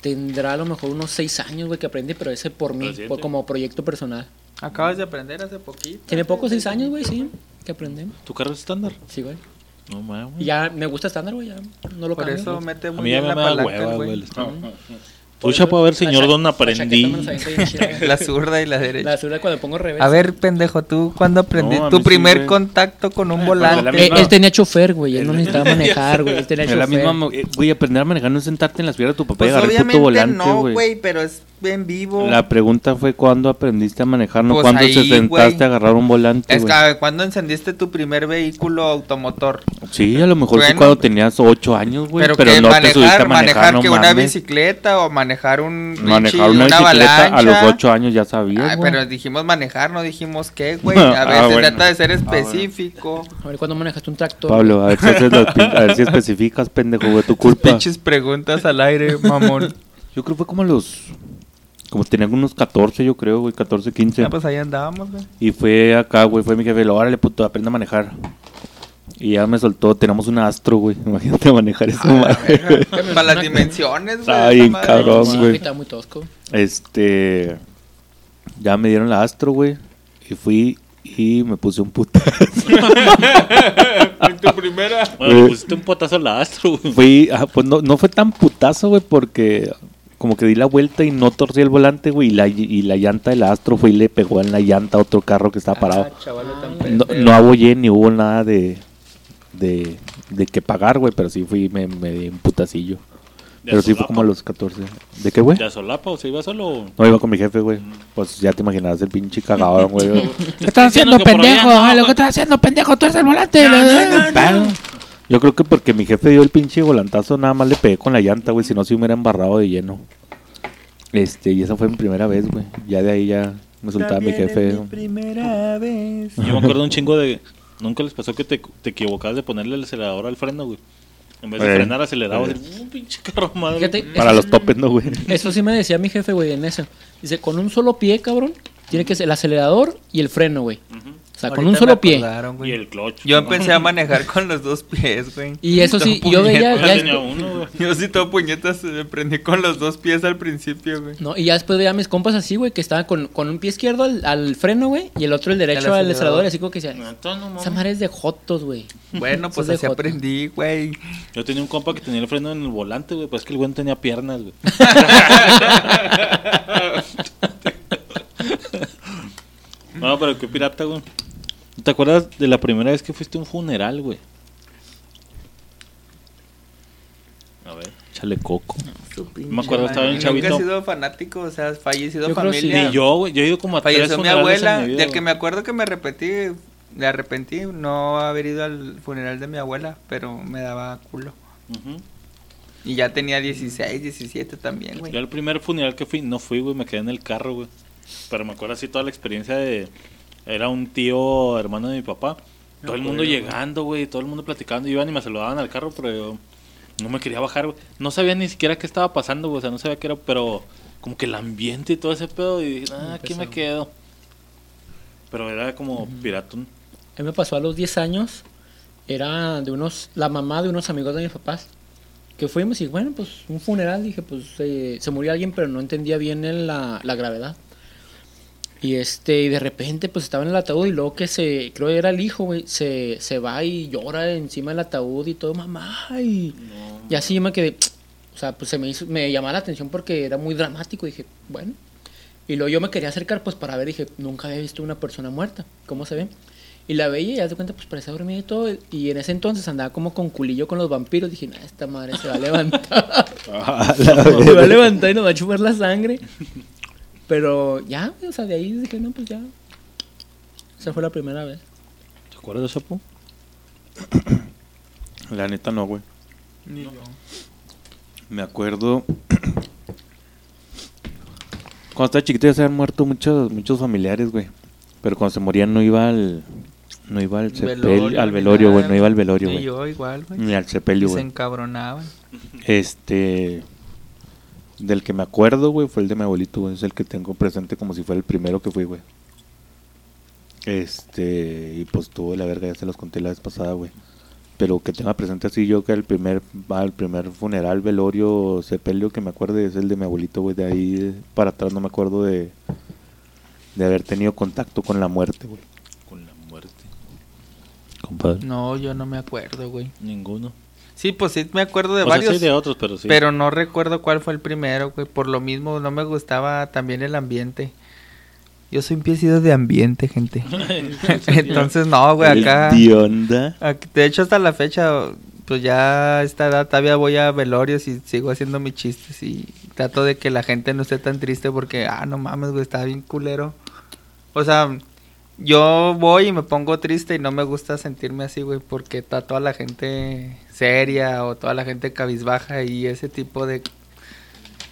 tendrá a lo mejor unos seis años, güey, que aprendí, pero ese por mí, por- como proyecto personal. Acabas de aprender hace poquito. Tiene poco, seis años, güey, sí, que aprendemos. ¿Tu carro es estándar? Sí, güey. No mames. Ya me gusta estándar, güey, ya no lo Por cambio. eso güey. mete A muy bien me la da palanca, hueva, el güey. Güey. el stand. Ujú. Tú, chapo, a ver, señor, La cha- ¿dónde la chaqueta aprendí? la zurda y la derecha. La zurda cuando pongo revés. A ver, pendejo, ¿tú cuándo aprendí No, tu sí, primer güey. contacto con un la volante? Eh, él tenía chofer, güey. Él no necesitaba <laughs> manejar, güey. Él tenía chofer. la misma, eh, güey, aprender a manejar no es sentarte en las piernas de tu papá Pues y agarrar puto volante, no, güey, pero es en vivo. La pregunta fue cuándo aprendiste a manejar, no Pues cuándo ahí, te sentaste a agarrar un volante, Es que, ver, ¿cuándo encendiste tu primer vehículo automotor? Sí, a lo mejor fue Bueno, cuando tenías ocho años, güey, pero, pero, que no te subiste a manejar, manejar, manejar no que una bicicleta o manejar un Manejar pinche- una bicicleta a los avalancha. ocho años ya sabías, Ay, pero dijimos manejar, no dijimos qué, <laughs> güey. Ah, A veces bueno. trata de ser Ah, bueno. específico. A ver, cuando manejaste un tractor. Pablo, a ver si haces las pin- a ver si <laughs> especificas, pendejo, güey, tu culpa. pinches preguntas al aire, mamón. Yo creo que fue como los como tenían unos 14, yo creo, güey, 14, 15. Ah, pues ahí andábamos, güey. Y fue acá, güey, fue mi jefe, lo órale, puto, aprende a manejar. Y ya me soltó, tenemos una Astro, güey. <laughs> Imagínate manejar eso, madre. <laughs> Para las dimensiones, güey. Madre. cabrón, Sí, güey. está muy tosco. Este. Ya me dieron la Astro, güey. Y fui y me puse un putazo. <laughs> En tu primera. Bueno, le pusiste un potazo a la astro, güey. Fui, ah, pues no, no fue tan putazo, güey, porque como que di la vuelta y no torcí el volante, güey. Y la, y la llanta del Astro fue y le pegó en la llanta a otro carro que estaba parado. Ah, chaval, tan No, no abollé ni hubo nada de, de, de que pagar, güey, pero sí fui, me, me di un putacillo. ¿De Pero sí fue como a los 14. ¿De qué, güey? ¿De solapa o se iba solo? No, iba con mi jefe, güey. Pues ya te imaginarás el pinche cagadón, güey. <laughs> ¿Qué estás haciendo, pendejo? Lo que estás haciendo, pendejo? Tú eres el volante. Yo creo que porque mi jefe dio el pinche volantazo, nada más le pegué con la llanta, güey. Si no, se hubiera embarrado de lleno. Este, y esa fue mi primera vez, güey. Ya de ahí ya me soltaba mi jefe. primera vez. Yo me acuerdo un <laughs> chingo de. Nunca les pasó que te, te equivocabas de ponerle el acelerador al freno, güey. En vez de Eh. frenar, acelerabas. Eh. Un pinche carro madre. Fíjate, Para eso- los topes, ¿no, güey? Eso sí me decía mi jefe, güey, en eso. Dice, con un solo pie, cabrón, tiene que ser el acelerador y el freno, güey. Ujú. O sea, con un me solo pie. acordaron, güey. Y el clutch. Yo ¿no? empecé a manejar con los dos pies, güey. Y eso sí, yo veía- ya tenía es- uno, güey. <laughs> Yo sí todo puñetas eh, aprendí con los dos pies al principio, güey. No, y ya después veía a mis compas así, güey, que estaban con, con un pie izquierdo al, al freno, güey, y el otro el derecho El al acelerador. así como que decía, no esa madre es de jotos, güey. <laughs> Bueno, pues así aprendí, güey. Yo tenía un compa que tenía el freno en el volante, güey. Pues es que el güey no tenía piernas, güey. <laughs> no, pero qué pirata, güey. ¿Te acuerdas de la primera vez que fuiste a un funeral, güey? A ver, échale coco. me acuerdo, estaba bien Nunca chavito. he sido fanático, o sea, fallecido Yo creo familia. sí. Ni yo, güey. Yo he ido como a tres Falleció mi funerales abuela, en mi vida, del que me acuerdo que me arrepentí, me arrepentí no haber ido al funeral de mi abuela, pero me daba culo. Ujú. Y ya tenía 16, 17 también, güey. Yo el primer funeral que fui, no fui, güey, me quedé en el carro, güey. Pero me acuerdo así toda la experiencia de... Era un tío hermano de mi papá. Todo el mundo llegando, güey, todo el mundo platicando. Iban y me saludaban al carro, pero yo no me quería bajar, güey. No sabía ni siquiera qué estaba pasando, güey. O sea, no sabía qué era, pero como que el ambiente y todo ese pedo. Y dije, ah, aquí me quedo. Pero era como piratón. A mí me pasó a los 10 años, era de unos, la mamá de unos amigos de mis papás, que fuimos y bueno, pues un funeral, dije, pues eh, se murió alguien, pero no entendía bien el- la, la gravedad. Y este, y de repente pues estaba en el ataúd y luego que se, creo que era el hijo, güey, se, se va y llora encima del ataúd y todo, mamá, y, y así yo me quedé, o sea, pues se me hizo, me llamaba la atención porque era muy dramático, dije, bueno. Y luego yo me quería acercar pues para ver, dije, nunca había visto una persona muerta, ¿cómo se ve? Y la veía y ya de cuenta, pues parecía dormida y todo. Y en ese entonces andaba como con culillo con los vampiros. Dije, nah, esta madre se va a levantar. <laughs> Ah, <laughs> se va a levantar y nos va a chupar la sangre. Pero ya, o sea, de ahí dije, no, pues ya. Esa fue la primera vez. ¿Te acuerdas de Sapo? <coughs> La neta no, güey. Ni yo. Me acuerdo. <coughs> Cuando estaba chiquito ya se habían muerto muchos, muchos familiares, güey. Pero cuando se morían no iba al. No iba al sepelio, al velorio, güey. No iba al velorio, Ni güey. yo igual, güey. Ni al sepelio, Se güey. encabronaban. Este. Del que me acuerdo, güey, fue el de mi abuelito, güey. Es el que tengo presente como si fuera el primero que fui, güey. Este. Y pues tuvo la verga, ya se los conté la vez pasada, güey. Pero que tenga presente así yo que el primer, va el primer funeral, velorio, sepelio que me acuerde es el de mi abuelito, güey. De ahí para atrás no me acuerdo de. De haber tenido contacto con la muerte, güey. Con la muerte. compadre? No, yo no me acuerdo, güey. Ninguno. Sí, pues sí me acuerdo de o sea, varios. sí de otros, pero sí. Pero no recuerdo cuál fue el primero, güey. Por lo mismo, no me gustaba también el ambiente. Yo soy un piecido de ambiente, gente. <laughs> <laughs> Entonces, no, güey, ¿Eres acá... de onda? Aquí- De hecho, hasta la fecha, pues ya a esta edad todavía voy a velorios y sigo haciendo mis chistes y trato de que la gente no esté tan triste porque, ah, no mames, güey, está bien culero. O sea, yo voy y me pongo triste y no me gusta sentirme así, güey, porque está toda la gente seria o toda la gente cabizbaja y ese tipo de...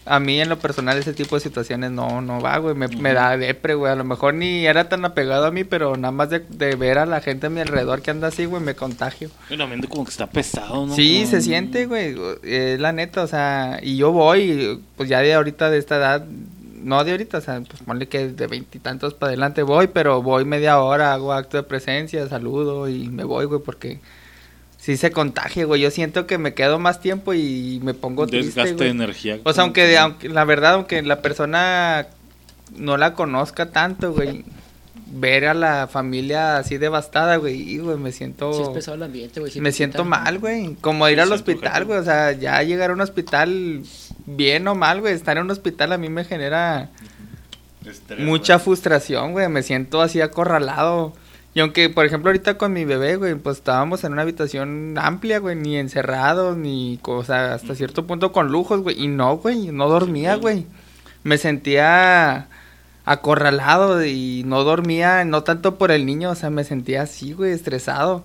A mí en lo personal ese tipo de situaciones no, no va, güey, me, me da depre, güey. A lo mejor ni era tan apegado a mí, pero nada más de, de ver a la gente a mi alrededor que anda así, güey, me contagio. El ambiente como que está pesado, ¿no? Sí, Como- se siente, güey. Es la neta, o sea, y yo voy, pues ya de ahorita de esta edad, no de ahorita, o sea, pues ponle que de veintitantos para adelante voy, pero voy media hora, hago acto de presencia, saludo y me voy, güey, porque sí se contagia, güey. Yo siento que me quedo más tiempo y me pongo triste, Desgaste de güey. energía. O sea, aunque, aunque la verdad, aunque la persona no la conozca tanto, güey, ver a la familia así devastada, güey, y, güey, me siento... Sí es pesado el ambiente, güey. sí Me siento mal, güey. Como ir al hospital, güey. O sea, ya llegar a un hospital bien o mal, güey. Estar en un hospital a mí me genera mucha frustración, güey. Me siento así acorralado. Y aunque, por ejemplo, ahorita con mi bebé, güey, pues estábamos en una habitación amplia, güey, ni encerrados, ni, co- o sea, hasta cierto punto con lujos, güey. Y no, güey, no dormía, güey. Me sentía acorralado y no dormía, no tanto por el niño, o sea, me sentía así, güey, estresado.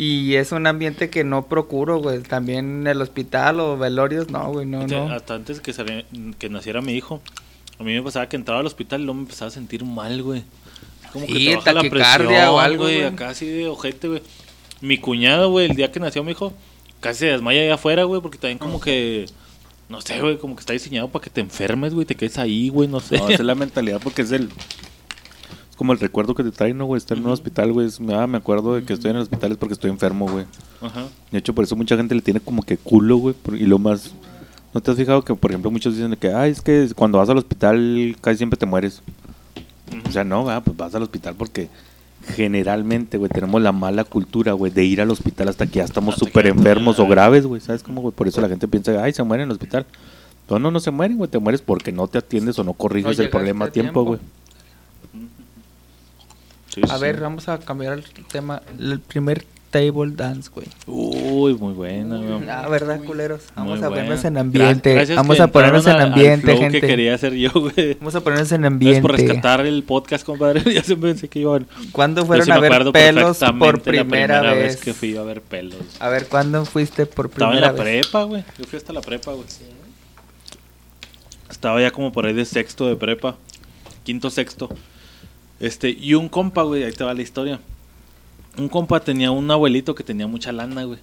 Y es un ambiente que no procuro, güey. También en el hospital o velorios, no, güey, no, no. Hasta antes que, sali- que naciera mi hijo, a mí me pasaba que entraba al hospital y luego me empezaba a sentir mal, güey. Como que Sí, te baja la presión, o algo, güey. güey. Acá así de ojete, güey. Mi cuñado, güey, el día que nació mi hijo, casi se desmaya allá afuera, güey, porque también como que... No sé, güey, como que está diseñado para que te enfermes, güey, te quedes ahí, güey, no sé. No, esa es la mentalidad porque es el... Como el recuerdo que te traen, ¿no, güey? Estar en un hospital, güey. es- Ah, me acuerdo de que estoy en el hospital es porque estoy enfermo, güey. Ajá. De hecho, por eso mucha gente le tiene como que culo, güey. Y lo más... ¿No te has fijado que, por ejemplo, muchos dicen que, ay, es que cuando vas al hospital casi siempre te mueres? O sea, no, ah, pues vas al hospital porque generalmente, güey, tenemos la mala cultura, güey, de ir al hospital hasta que ya estamos súper enfermos o graves, güey. ¿Sabes cómo, güey? Por eso la gente piensa, ay, se mueren en el hospital. No, no, no se mueren, güey. Te mueres porque no te atiendes o no corriges No el problema a tiempo. güey. Sí, A sí, ver, sí. vamos a cambiar el tema. El primer table dance, güey. Uy, muy buena, güey. Ah, ¿verdad, culeros? Vamos Muy a buena. ponernos en ambiente. gracias Vamos a ponernos en al ambiente, flow gente. que quería hacer yo, güey. Vamos a ponernos en Gracias ambiente. por rescatar el podcast, compadre. <laughs> ya siempre pensé que iban. ¿Cuándo fueron sí a ver pelos por primera, la primera vez? que fui a ver pelos. A ver, ¿cuándo fuiste por Estaba en primera la vez? prepa, güey. Yo fui hasta la prepa, güey. Estaba ya como por ahí de sexto de prepa. Quinto, sexto. Este, y un compa, güey, ahí te va la historia. Un compa tenía un abuelito que tenía mucha lana, güey.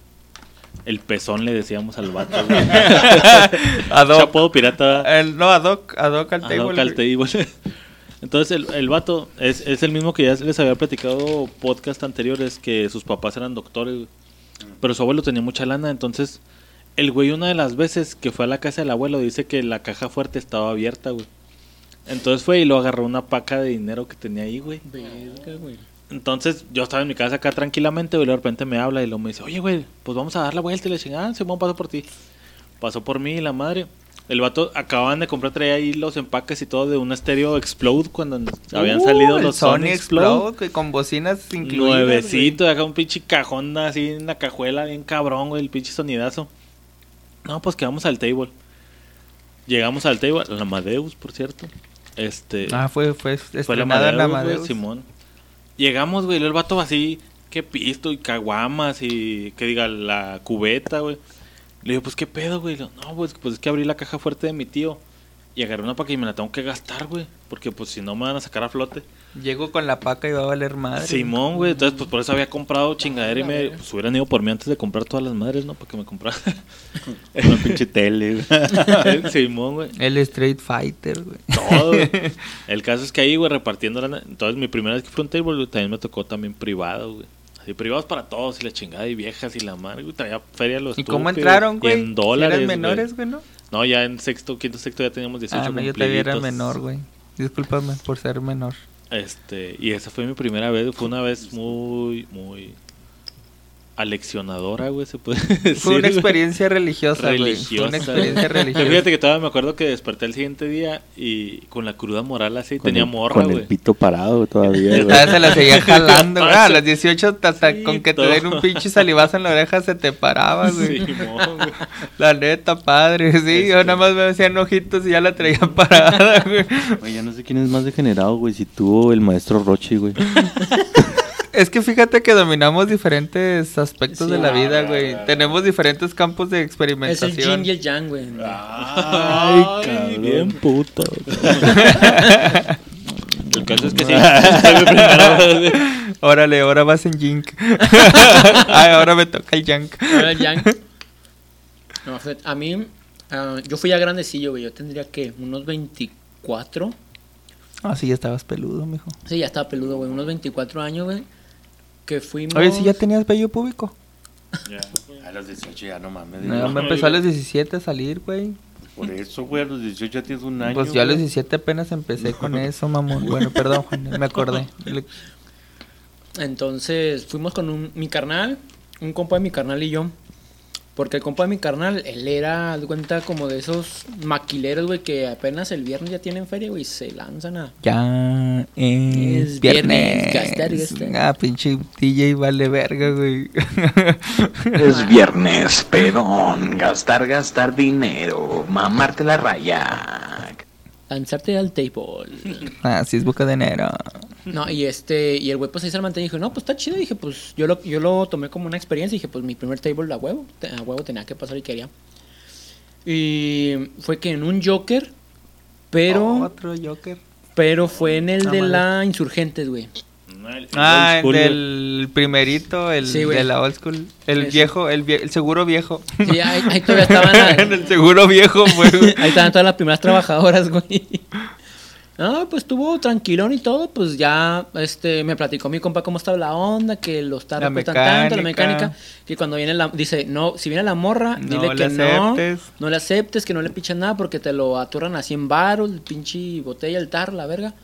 El pezón le decíamos al vato, güey. <laughs> Ad hoc. Chapo pirata. El, no, ad hoc, ad hoc al Ad table. hoc al. <laughs> Entonces el, el vato es, es el mismo que ya les había platicado podcast anteriores que sus papás eran doctores, güey. pero su abuelo tenía mucha lana, entonces el güey una de las veces que fue a la casa del abuelo dice que la caja fuerte estaba abierta, güey. Entonces fue y lo agarró una paca de dinero que tenía ahí, güey. Verga, güey. Entonces yo estaba en mi casa acá tranquilamente, güey, y de repente me habla y luego me dice, oye, güey, pues vamos a dar la vuelta y le dije, ah, Simón pasó por ti. Pasó por mí la madre. El vato acababan de comprar, traía ahí los empaques y todo de un estéreo Explode cuando habían Uh, salido los Sony Sony Explode, Explode. con bocinas incluidas. Nuevecito, acá un pinche cajón así en la cajuela, bien cabrón, güey, el pinche sonidazo. No, pues que vamos al table. Llegamos al table, al Amadeus, por cierto. Este. Ah, fue, fue fue la Amadeus. Simón. Llegamos, güey, el vato así, que pisto y caguamas y que diga la cubeta, güey. Le digo, pues qué pedo, güey. No, pues, pues es que abrí la caja fuerte de mi tío. Y agarré una para que me la tengo que gastar, güey. Porque pues si no me van a sacar a flote. Llego con la paca y va a valer madre. Simón, güey. Entonces, pues por eso había comprado chingadera y me. Pues hubieran ido por mí antes de comprar todas las madres, ¿no? Para que me comprara. <laughs> Una pinche tele, güey. <laughs> Simón, güey. El Street Fighter, güey. Todo, güey. <laughs> El caso es que ahí, güey, repartiendo la... Entonces, mi primera vez que fui a un table, güey, también me tocó también privado, güey. Así, privados para todos, y la chingada, y viejas, y la madre, güey. Traía feria a los ¿Y cómo entraron, güey? En dólares, ¿Eran güey. menores, güey, no? No, ya en sexto, quinto, sexto ya teníamos 18 Ah, no, yo todavía era menor, güey. Discúlpame por ser menor. Este, y esa fue mi primera vez, fue una vez muy, muy, aleccionadora, güey, se puede decir. Fue una güey. experiencia religiosa, güey. Fue religiosa. una experiencia <laughs> religiosa. Fíjate que todavía me acuerdo que desperté el siguiente día y con la cruda moral así Con tenía el- morra, Con el güey. pito parado todavía, <laughs> güey. Todavía se la seguía <laughs> jalando, güey. A las 18 hasta Sí, con que te todo. den un pinche salivazo en la oreja se te paraba, güey. Simón, güey. La neta, padre, sí. Yo nada más me hacían ojitos y ya la traía parada, güey. Güey, ya no sé quién es más degenerado, güey. Si tú o el maestro Rochi, güey. Es que fíjate que dominamos diferentes aspectos Sí. de la vida, güey. Tenemos diferentes campos de Es el experimentación. yin y el yang, güey. Ay, cabrón. bien puto. <laughs> El caso es que sí. <laughs> Órale, ahora vas en Jink. <laughs> Ay, ahora me toca el Yank. Ahora el yang. No, a mí, ah, yo fui ya grandecillo, güey. Yo tendría que unos 24. Ah, sí, ya estabas peludo, mijo. Sí, ya estaba peludo, güey. Unos 24 años, güey. Que fuimos. Oye, si ya tenías vello público. A los 18 ya no mames. No, me empezó a los 17 a salir, güey. Por eso, güey, a los 18 ya tienes un año. Pues yo a los güey. 17 apenas empecé con <laughs> eso, mamón. Bueno, perdón, Juan, me acordé. Entonces fuimos con un, mi carnal, un compa de mi carnal y yo. Porque el compa de mi carnal, él era, haz de cuenta, como de esos maquileros, güey, que apenas el viernes ya tienen feria, güey, y se lanzan a... Ya es, Es viernes. viernes, gastar, gastar. Ah, pinche DJ vale verga, güey. Es viernes, pedón. Gastar, gastar dinero. Mamarte la raya. Lanzarte al table. <laughs> ah, sí es boca de enero. No, y este, y el güey pues ahí se mantenía y dijo, no, pues está chido. Y dije, pues yo lo, yo lo tomé como una experiencia. Y dije, pues mi primer table a huevo, a huevo tenía que pasar y quería. Y fue que en un Joker, pero, Otro Joker. pero fue en el de madre. la Insurgentes, güey. No, el- el Ah, old el del primerito, el Sí, de la old school. El viejo, el, vie- el seguro viejo. Sí, ahí, ahí todavía estaban, <laughs> en el seguro viejo, güey. <laughs> ahí estaban todas las primeras trabajadoras, güey. <laughs> No, pues estuvo tranquilón y todo, pues ya este me platicó mi compa cómo estaba la onda, que los tarros cuestan tanto, la mecánica. que cuando viene la dice, no, si viene la morra, No dile le que no, aceptes. no le aceptes, que no le pichas nada porque te lo aturran a 100 baros, el pinche botella, el tarro, la verga.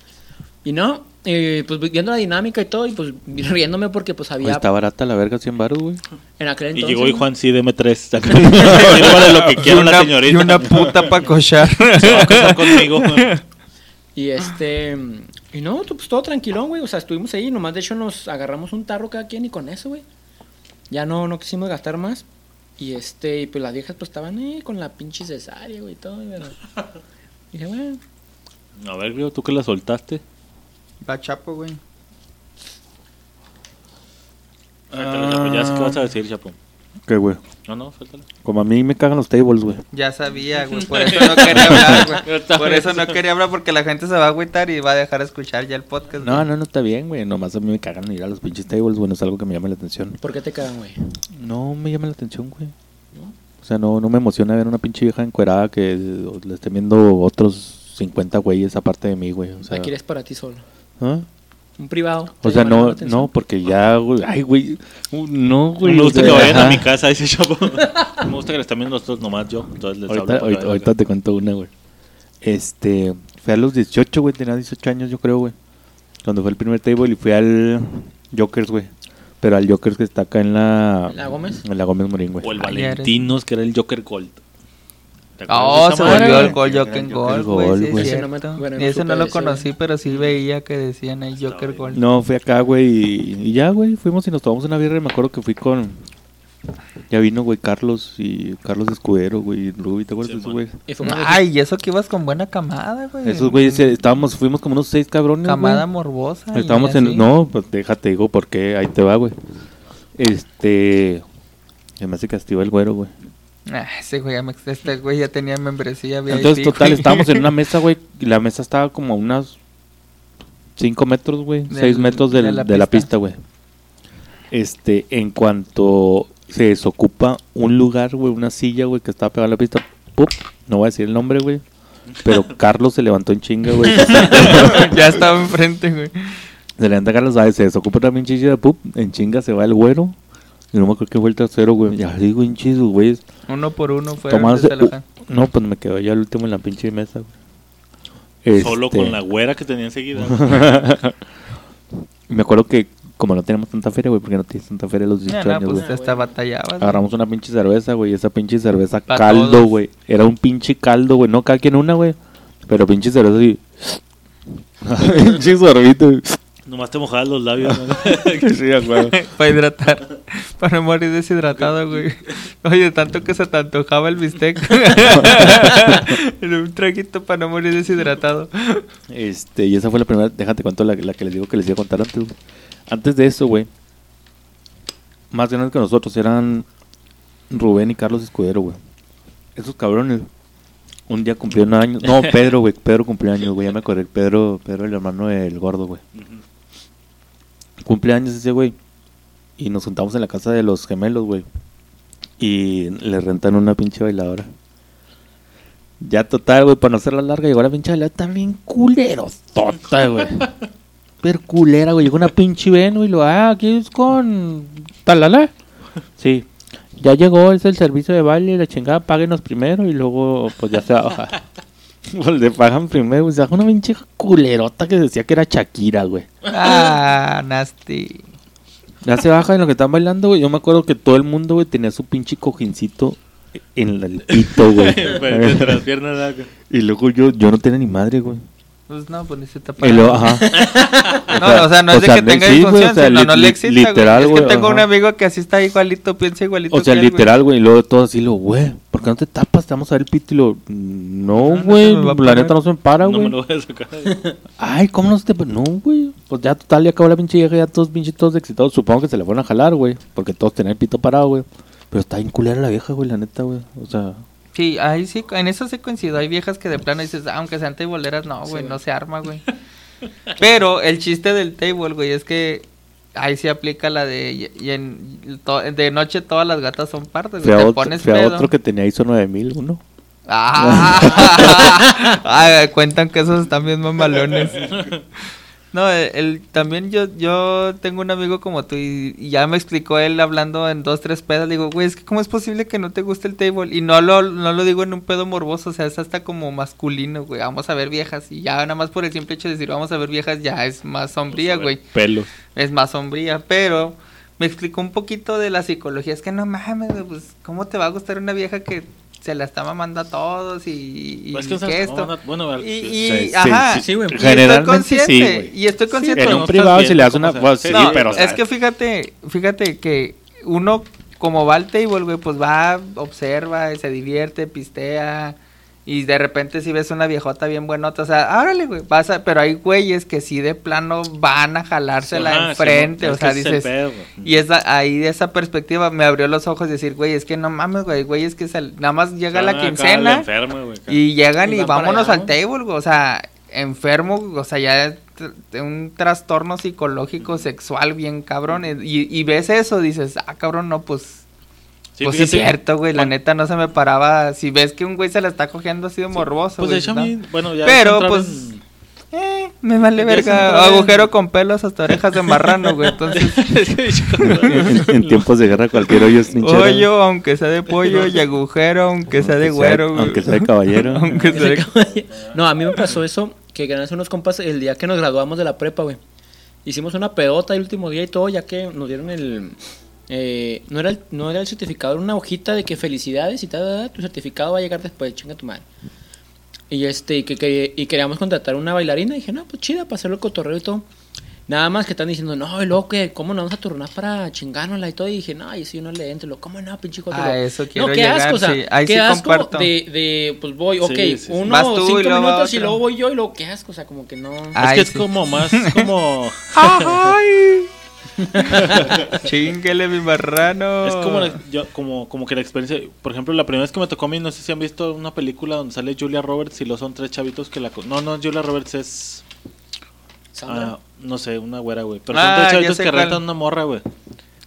Y no, eh, pues viendo la dinámica y todo, y pues <laughs> riéndome porque pues había está barata la verga, 100 baros, güey. en aquel Y entonces. llegó y Juan, sí, deme tres. <laughs> Sírvale lo que Y quiera una, señorita. y una puta para cochar. <laughs> Se va a casar conmigo. Y este. Y no, pues todo tranquilón, güey. O sea, estuvimos ahí. Nomás de hecho nos agarramos un tarro cada quien y con eso, güey. Ya no, no quisimos gastar más. Y este, y pues las viejas pues estaban ahí con la pinche cesárea, güey, y todo. Pero... Dije, bueno. A ver, Grio, tú que la soltaste. Va chapo, güey. Suéltalo, Chapo, Ya sé qué vas a decir, Chapo. ¿Qué, güey? No, no, suéltalo. Como a mí me cagan los tables, güey. Ya sabía, güey. <laughs> Por eso no quería hablar, güey. Por eso no quería hablar porque la gente se va a agüitar y va a dejar de escuchar ya el podcast. No, güey. no, no está bien, güey. Nomás a mí me cagan ir a los pinches tables, güey. No es algo que me llame la atención. ¿Por qué te cagan, güey? No me llama la atención, güey. O sea, no, no me emociona ver una pinche vieja encuerada que le estén viendo otros 50 güeyes aparte de mí, güey. O sea, Aquí eres para ti solo. ¿Ah? Un privado. O ¿te sea, no, no, porque ya, güey. Ay, güey. uh, No, güey. me o gusta sea, que vayan a mi casa, dice Chapo. <laughs> me gusta que le están viendo nosotros nomás yo. Entonces les Ahorita, hablo ahorita, ahorita te cuento una, güey. Este, fui a los 18, güey, tenía 18 años, yo creo, güey. Cuando fue el primer table y fui al Jokers, güey. Pero al Jokers que está acá en la... ¿La Gómez? En la Gómez Morín, güey. O el Valentinos, que era el Joker Gold. ¿Te Oh, se volvió el gol Era Joker el Gol, Joker güey. Sí, Ese no me- bueno, ese lo conocí, pero sí veía que decían ahí Joker Gol. No, fui acá, güey, y, y ya, güey, fuimos y nos tomamos una birra y me acuerdo que fui con... Ya vino, güey, Carlos y Carlos Escudero, güey, y Ruby, ¿te acuerdas Sí, de esos man. güey? Ay, y eso que ibas con buena camada, güey. Esos güeyes, eh, estábamos, fuimos como unos seis cabrones, Camada güey. morbosa. Estábamos así. en... No, pues déjate, digo, porque ahí te va, güey. Este... Se me hace castigo el güero, güey. Ah, ese güey este güey ya tenía membresía VIP, Entonces, total, güey. estábamos en una <laughs> mesa, güey, y la mesa estaba como a unas 5 metros, güey, Del- 6 metros del- de de la la pista. güey. Este, en cuanto se desocupa un lugar, güey, una silla, güey, que estaba pegada a la pista, ¡pup! no voy a decir el nombre, güey, pero <laughs> Carlos se levantó en chinga, güey. <laughs> ya estaba enfrente, güey. se levanta Carlos, ¿sabes? Se desocupa también chilla, ¡pup! En chinga se va el güero. Y no me acuerdo que fue el tercero, güey. Ya digo, chido, güey. Uno por uno fue Tomándose- desde la- No, pues me quedo ya el último en la pinche mesa, güey. Solo Este, con la güera que tenía enseguida. <laughs> Me acuerdo que como no tenemos tanta feria, güey, porque no tienes tanta feria a los 18 No, no, años, pues güey. hasta batallabas. güey. Agarramos una pinche cerveza, güey, esa pinche cerveza Pa' caldo, todos. güey. Era un pinche caldo, güey, no cada quien una, güey. Pero pinche cerveza así. <laughs> pinche sorbito. Nomás te mojabas los labios. ¿no? <laughs> sí, a huevo. Para hidratar. Para no morir deshidratado, güey. Oye, tanto que se te antojaba el bistec. <laughs> un traguito para no morir deshidratado. Este, y esa fue la primera, déjate cuento la, la que les digo que les iba a contar antes, güey. Antes de eso, güey, más grandes que nosotros eran Rubén y Carlos Escudero, güey. Esos cabrones, un día cumplieron años. No, <laughs> Pedro, güey, Pedro cumplió años, güey, ya me acordé. Pedro, Pedro, el hermano del gordo, güey. Cumple años ese, güey. Y nos juntamos en la casa de los gemelos, güey. Y le rentan una pinche bailadora. Ya total, güey, para no hacerla larga, llegó la pinche bailadora también culero, tota, güey. <laughs> Pero culera, güey. Llegó una pinche ven, güey, y lo, ah, aquí es con talala. Sí. Ya llegó, es el servicio de baile, la chingada, páguenos primero y luego, pues ya se baja. <laughs> pues le pagan primero, güey. Se bajó una pinche culerota que decía que era Shakira, güey. Ah, nasty. Ya se baja en lo que están bailando, güey. Yo me acuerdo que todo el mundo, güey, tenía su pinche cojincito en el pito, güey. <laughs> Pero entre las piernas, ¿no? y luego yo, yo no tenía ni madre, güey. Pues no, pues ni se te Y luego, ajá. <laughs> No, o sea, no es de que tenga sí, güey, disfunción, o sea, sino li- no le exista, literal, güey. Es que güey, tengo un ajá. amigo que así está igualito, piensa igualito O sea, que él, güey. literal, güey. Y luego todo así, lo, güey, ¿por qué no te tapas? Te vamos a ver el pito y lo, no, No, no güey. a la neta no se me para, No me güey. lo voy a sacar. <laughs> Ay, ¿cómo no se te.? No, güey. Pues ya total, ya acabó la pinche vieja, ya todos pinches todos excitados. Supongo que se le fueron a jalar, güey. Porque todos tenían el pito parado, güey. Pero está bien culera la vieja, güey, la neta, güey. O sea, Sí, ahí sí, en eso sí coincido. Hay viejas que de plano dices, ah, aunque sean tableeras, no, güey, Sí. no se arma, güey. <laughs> Pero el chiste del table, güey, es que ahí sí aplica la de, y, en, to- de noche todas las gatas son partes, a, Te otro, pones fui a pedo. otro que tenía ISO 9000, uno. Ah, <laughs> <laughs> Ah, cuentan que esos están bien mamalones. No, el, el- también yo yo tengo un amigo como tú y, y ya me explicó él hablando en dos, tres pedos. Le digo, güey, es que ¿cómo es posible que no te guste el table? Y no lo, no lo digo en un pedo morboso, o sea, es hasta como masculino, güey. Vamos a ver viejas. Y ya nada más por el simple hecho de decir vamos a ver viejas, ya es más sombría, güey. Pelos. Es más sombría, pero me explicó un poquito de la psicología. Es que no mames, pues, ¿cómo te va a gustar una vieja que se la está mamando a todos y, y Pues es que, que esto? a- bueno, Y, y- Sí, sí, ajá, sí, sí, güey. y Generalmente estoy consciente, sí, güey. y estoy consciente. en un privado estás si le das viendo una. pues, se- sí, No, pero. es que fíjate, fíjate que uno como va al table, güey, pues va, observa, se divierte, pistea y de repente si ves una viejota bien buenota, o sea, árale, güey, vas a, pero hay güeyes que sí de plano van a jalársela Ajá, enfrente, sí, o sea, dices, pedo, y esa, ahí de esa perspectiva me abrió los ojos y decir, güey, es que no mames, güey, güey, es que sal- nada más llega Ah, la acá quincena enfermo, güey, y llegan Y y, vámonos allá, al table, güey, o sea, enfermo, o sea, ya un trastorno psicológico sexual bien cabrón y, y ves eso, dices, ah, cabrón, no, pues... Sí, pues sí es cierto, güey, la neta no se me paraba. Si ves que un güey se la está cogiendo así de morboso, Pues de güey, hecho a ¿no? mí, bueno, ya Pero, pues, en- Eh, me vale verga. Agujero con pelos hasta orejas de <laughs> marrano, güey. Entonces, <laughs> en, en tiempos de guerra cualquier hoyo es trinchera. hoyo, aunque sea de <laughs> pollo, y agujero, aunque sea de sea- güero, güey. Aunque sea de caballero. Aunque sea de- No, a mí me pasó eso, que ganas unos compas el día que nos graduamos de la prepa, güey. Hicimos una pedota el último día y todo, ya que nos dieron el... eh, no, era el no era el certificado, era una hojita de que felicidades y tal, tu certificado va a llegar después, chinga tu madre. Y este, y que, que- y queríamos contratar una bailarina, y dije, no, pues chida, para hacerlo cotorreo y todo. Nada más que están diciendo, no, y luego que, ¿cómo nos vamos a turnar para chingárnosla y todo? Y dije, no, y si yo no le entro, lo, ¿cómo no, pinche joto? A Lo- eso quiero No, qué llegar, asco, o sea, sí. Ahí qué sí asco comparto. de, de, pues voy, ok, Sí, sí, sí. uno, Vas tú y cinco va minutos y luego voy yo y luego qué asco, o sea, como que no... Es Ay, que es como más, <laughs> como... ¡Ay! <laughs> Chinguele mi marrano. Es como, la- yo- como, como que la experiencia, por ejemplo, la primera vez que me tocó a mí, no sé si han visto una película donde sale Julia Roberts y los son tres chavitos que la... co- No, no, Julia Roberts es... Ah, no sé, una güera, güey. Pero Ah, son tres ya chavitos que cuál. rentan una morra, güey.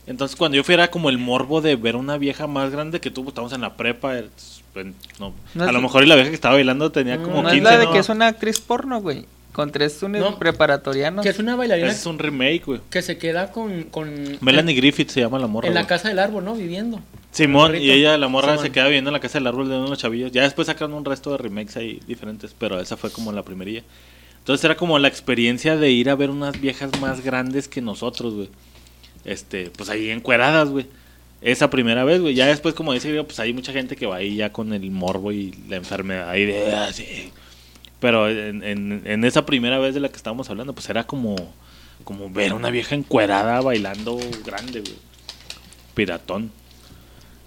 Entonces, cuando yo fui era como el morbo de ver una vieja más grande que tú, estamos en la prepa. eh, pues, no, No a lo mejor y la vieja que estaba bailando tenía como No 15, es la de ¿no? que es una actriz porno, güey. Con tres uni- No. preparatorianos. Que es una bailarina Es un remake, güey. que se queda con... con Melanie Griffith se llama la morra. En la casa del árbol, ¿no? Viviendo. Simón, y ella, la morra, Simón. se queda viviendo en la casa del árbol de unos chavillos. Ya después sacaron un resto de remakes ahí diferentes, pero esa fue como la primerilla. Entonces era como la experiencia de ir a ver unas viejas más grandes que nosotros, güey. Este, pues ahí encueradas, güey. Esa primera vez, güey. Ya después, como dice, pues hay mucha gente que va ahí ya con el morbo y la enfermedad ahí de así. Pero en, en, en esa primera vez de la que estábamos hablando, pues era como, como ver a una vieja encuerada bailando grande, güey. Piratón.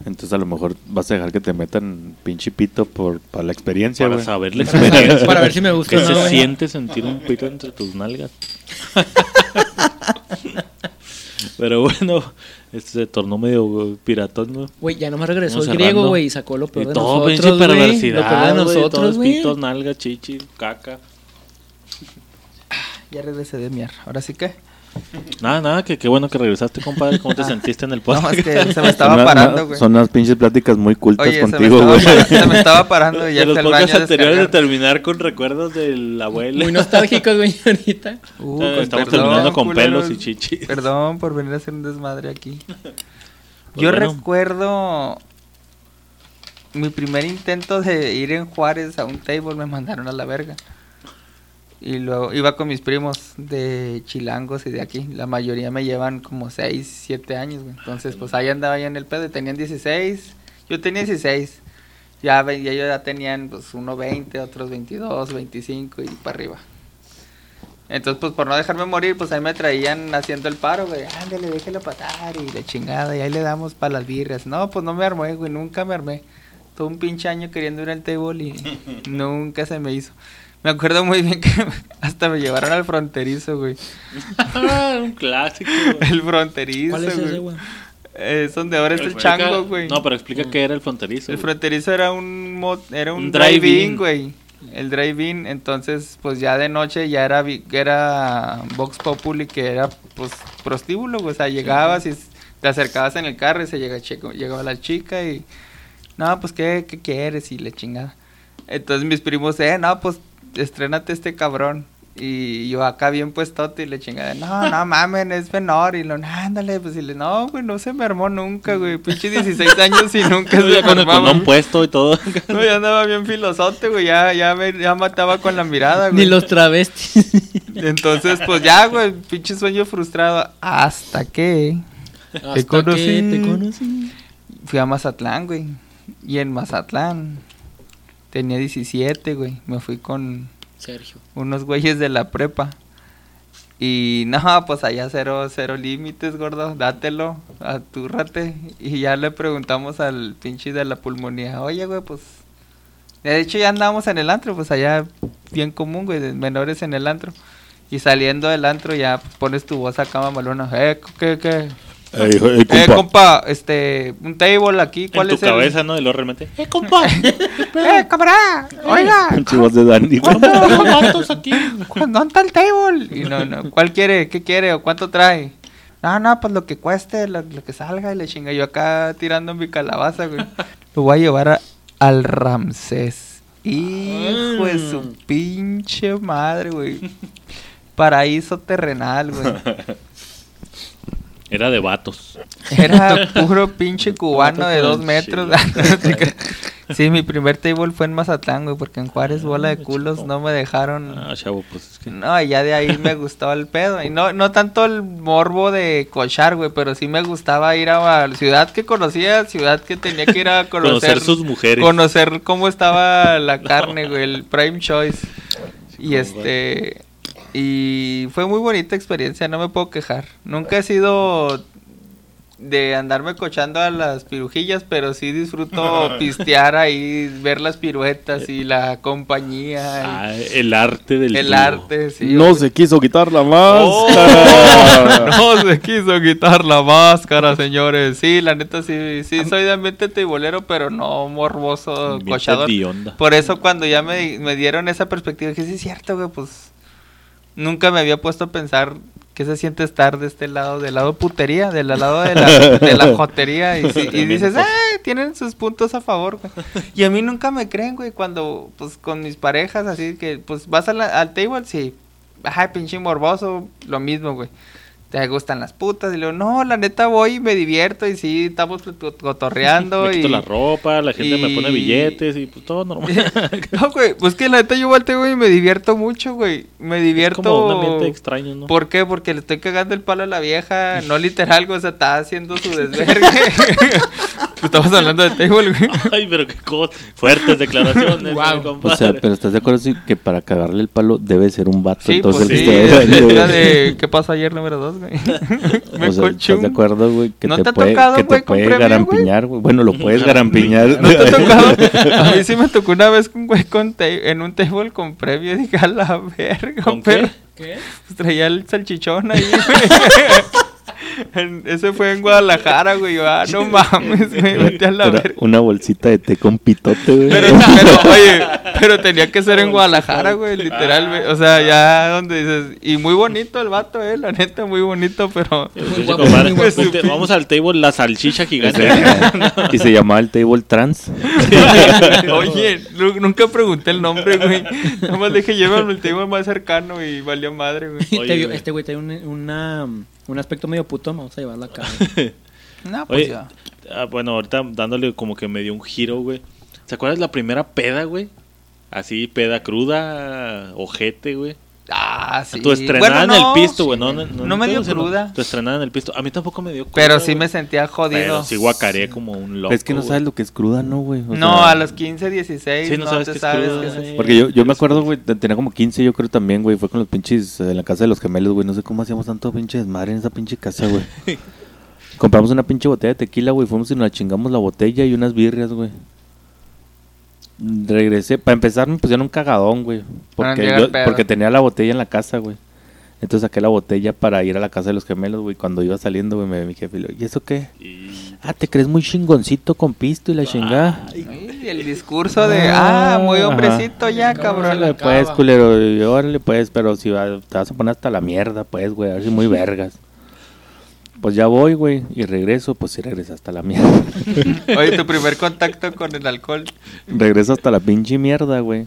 Entonces a lo mejor vas a dejar que te metan pinche pito por, para la experiencia, Para güey. saber la <laughs> experiencia. Para ver si me gusta ¿Qué o se güey. siente sentir un pito entre tus nalgas? <laughs> Pero bueno, este se tornó medio piratón, ¿no? Güey, ya nomás regresó Vamos el griego, güey, y sacó lo Y peor de todo pinche nosotros, güey. Lo peor de perversidad, nosotros, güey. pitos, nalgas, chichi, caca. Ya regresé de mierda. Ahora sí que. Nada, nada, que qué bueno que regresaste, compadre. ¿Cómo te <laughs> sentiste en el No, podcast? es que se me <laughs> estaba parando, güey. Son unas pinches pláticas muy cultas Oye, contigo, güey. <laughs> se me estaba parando y ya de los podcasts anteriores de terminar con recuerdos del abuelo. Muy nostálgicos, güey, ahorita. Uh, Eh, con Estamos perdón, terminando con culeros. pelos y chichis. Perdón por venir a hacer un desmadre aquí. Pues Yo bueno. recuerdo mi primer intento de ir en Juárez a un table me mandaron a la verga. Y luego iba con mis primos de chilangos y de aquí. La mayoría me llevan como 6, 7 años, güey. Entonces, pues ahí andaba yo en el pedo. y Tenían 16. Yo tenía 16. Ya, ya ellos ya tenían pues uno 20, otros 22, 25 y para arriba. Entonces, pues por no dejarme morir, pues ahí me traían haciendo el paro, güey. Ándale, déjelo patar y la chingada. Y ahí le damos para las birras. No, pues no me armé, güey. Nunca me armé. Todo un pinche año queriendo ir al table y <laughs> nunca se me hizo. Me acuerdo muy bien que <laughs> hasta me llevaron al fronterizo, güey. Ah, un clásico. El fronterizo, ¿Cuál es ese, güey. güey? Es donde ahora está el chango, güey. No, pero explica qué era el fronterizo. El güey. fronterizo era un mo- era un, Un drive-in, güey. El drive-in, entonces pues ya de noche ya era era Vox Populi que era pues prostíbulo, güey. o sea, llegabas y te acercabas en el carro y se llega chico, llegaba la chica y no, pues qué, qué quieres y le chingada. Entonces mis primos, eh, no, pues estrénate este cabrón. Y yo acá bien puestote y le chingada, no, no mamen, es menor. Y lo, ándale, pues y le, no, güey, no se me armó nunca, güey. Pinche 16 años y nunca <laughs> se me con armaba. condón puesto y todo. <laughs> No, ya andaba bien filosote, güey. Ya, ya, me, ya mataba con la mirada, Ni güey. los travestis. <laughs> Entonces, pues ya, güey. Pinche sueño frustrado. Hasta que Hasta conocí. que te conocí. fui a Mazatlán, güey. Y en Mazatlán tenía 17, güey. Me fui con Sergio. unos güeyes de la prepa. Y no, pues allá cero, cero límites, gordo. Dátelo, atúrrate. Y ya le preguntamos al pinche de la pulmonía, oye, güey, pues. De hecho, ya andábamos en el antro, pues allá bien común, güey, de menores en el antro. Y saliendo del antro ya pones tu voz acá mamalona. Eh, ¿qué, qué? Ey, hijo- ey, Eh, compa. compa, este, un table aquí, ¿cuál en tu es el- cabeza, ¿no? Y luego realmente. ¡Eh, compa! <laughs> ¡Eh, camarada! ¡Oiga! Pinche voz de güey. ¿Cuántos aquí? ¿cu- ¿Dónde está el table? Y no, no, ¿cuál quiere? ¿Qué quiere? ¿O cuánto trae? No, no, pues lo que cueste, lo, lo que salga y le chinga. Yo acá tirando mi calabaza, güey. Lo voy a llevar a- al Ramsés. Hijo de su pinche madre, güey. Paraíso terrenal, güey. <laughs> Era de vatos. Era puro pinche <laughs> cubano de dos metros. <laughs> sí, mi primer table fue en Mazatlán, güey, porque en Juárez, bola de culos, no me dejaron. Ah, chavo, pues es que. No, ya de ahí me gustaba el pedo. Y no, no tanto el morbo de cochar, güey, pero sí me gustaba ir a la ciudad que conocía, ciudad que tenía que ir a <laughs> conocer. Conocer sus mujeres. Conocer cómo estaba la carne, güey, el prime choice. Y este. Y fue muy bonita experiencia, no me puedo quejar. Nunca he sido de andarme cochando a las pirujillas, pero sí disfruto <laughs> pistear ahí, ver las piruetas y la compañía. y Ah, el arte del el arte, sí. No se quiso quitar la Oh, máscara. <laughs> no se quiso quitar la máscara, señores. Sí, la neta sí, sí soy de ambiente teibolero, pero no morboso, cochador. Por eso cuando ya me, me dieron esa perspectiva, dije, sí es cierto, güey, pues nunca me había puesto a pensar qué se siente estar de este lado, del lado putería, del lado de la, <laughs> de la jotería. Y, sí- y Tremendo dices, ay, tienen sus puntos a favor, güey. Y a mí nunca me creen, güey, cuando, pues, con mis parejas, así que, pues, vas a la- al table, sí. Ay, pinche morboso, lo mismo, güey. ¿Te gustan las putas? Y le digo, no, la neta voy y me divierto y sí, estamos co- cotorreando <laughs> Me quito y... la ropa, la gente me pone billetes y pues todo normal. <laughs> No, güey, pues que la neta yo volteo, güey, y me divierto mucho, güey. Me Es divierto... como un ambiente extraño, ¿no? ¿Por qué? Porque le estoy cagando el palo a la vieja, no <laughs> literal, güey, o sea, está haciendo su desvergue. Estamos hablando de table, güey. Ay, pero qué cosa. Fuertes declaraciones, Guau. mi compadre. O sea, pero ¿estás de acuerdo sí, que para cagarle el palo debe ser un vato? Sí, entonces pues sí, es ¿qué pasó ayer número dos, güey? <laughs> Me O sea, colchó ¿estás de acuerdo, güey? Que ¿No te te ha puede, tocado, que güey, te con puede premio, garampiñar, güey. Bueno, lo puedes garampiñar. ¿No te ha tocado? <laughs> A mí sí me tocó una vez con güey con en un table con previo. Dije, a la verga, ¿Con pero qué? ¿Qué? pues traía el salchichón ahí, <laughs> güey. En- ese fue en Guadalajara, güey. Ah, no mames, me metí a la Era verga. una bolsita de té con pitote, güey. Pero, pero, <laughs> oye, pero tenía que ser en Guadalajara, güey, literal, güey. O sea, ya donde dices, y muy bonito el vato, eh, la neta, muy bonito, pero... Muy guapo, muy guapo. Vamos al table La Salchicha Gigante. <laughs> y se llamaba el table trans. <laughs> Oye, nu- nunca pregunté el nombre, güey. Nomás dije, llévame el tema más cercano y valió madre, güey. Oye, güey. este güey tiene un, una, un aspecto medio puto, vamos a llevarlo acá. <laughs> No, pues Oye, ya. ah, bueno, ahorita dándole como que me dio un giro, güey. ¿Se acuerdas la primera peda, güey? Así, peda cruda, ojete, güey. Ah, sí. Tu estrenada Bueno, en el pisto, güey. sí, no, me- no, no me dio cruda. Tu estrenada en el pisto. A mí tampoco me dio cruda. Pero sí me sentía jodido. Pero sí guacaré como un loco. es que no sabes lo que es cruda, ¿no, güey? No, sea, a los 15, 16, Sí, no no, sabes te qué es sabes cruda, qué es. Porque yo, yo me acuerdo, güey, te- tenía como 15 yo creo también, güey. Fue con los pinches eh, en la casa de los gemelos, güey. No sé cómo hacíamos tanto pinche desmadre en esa pinche casa, güey. <laughs> Compramos una pinche botella de tequila, güey. Fuimos y nos la chingamos la botella y unas birrias, güey. Regresé. Para empezar me pusieron un cagadón, güey. Porque, yo- porque tenía la botella en la casa, güey. Entonces saqué la botella para ir a la casa de los gemelos, güey. Cuando iba saliendo, güey, me ve mi jefe y le digo, ¿y eso qué? Y- Ah, te crees muy chingoncito con pisto y la chingada. Ay, el discurso de, ah, muy Ajá. hombrecito ya, Cabrón. Órale, pues, culero. Órale, pues, pero si va- te vas a poner hasta la mierda, pues, güey. A ver si muy <laughs> vergas. Pues ya voy, güey. Y regreso, pues sí regreso hasta la mierda. <laughs> Oye, tu primer <laughs> contacto con el alcohol. regreso hasta la pinche mierda, güey.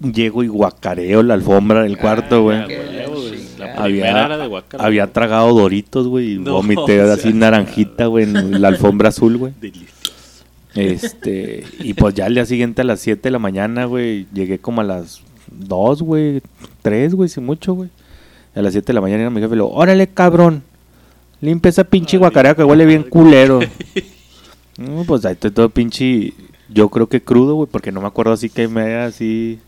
Llego y guacareo la alfombra del cuarto, güey. Ah, güey. La Había- primera era de guacara. Había tragado doritos, güey. Y <laughs> No, vomité o sea. así naranjita, güey, en la alfombra azul, güey. Delicioso. Este, y pues ya al día siguiente a las 7 de la mañana, güey, llegué como a las 2, güey, 3, güey, si mucho, güey. A las 7 de la mañana era mi jefe y le digo, órale, cabrón, limpia esa pinche guacarea que huele bien culero. <laughs> No, pues ahí estoy todo pinche, yo creo que crudo, güey, porque no me acuerdo así que me haya así,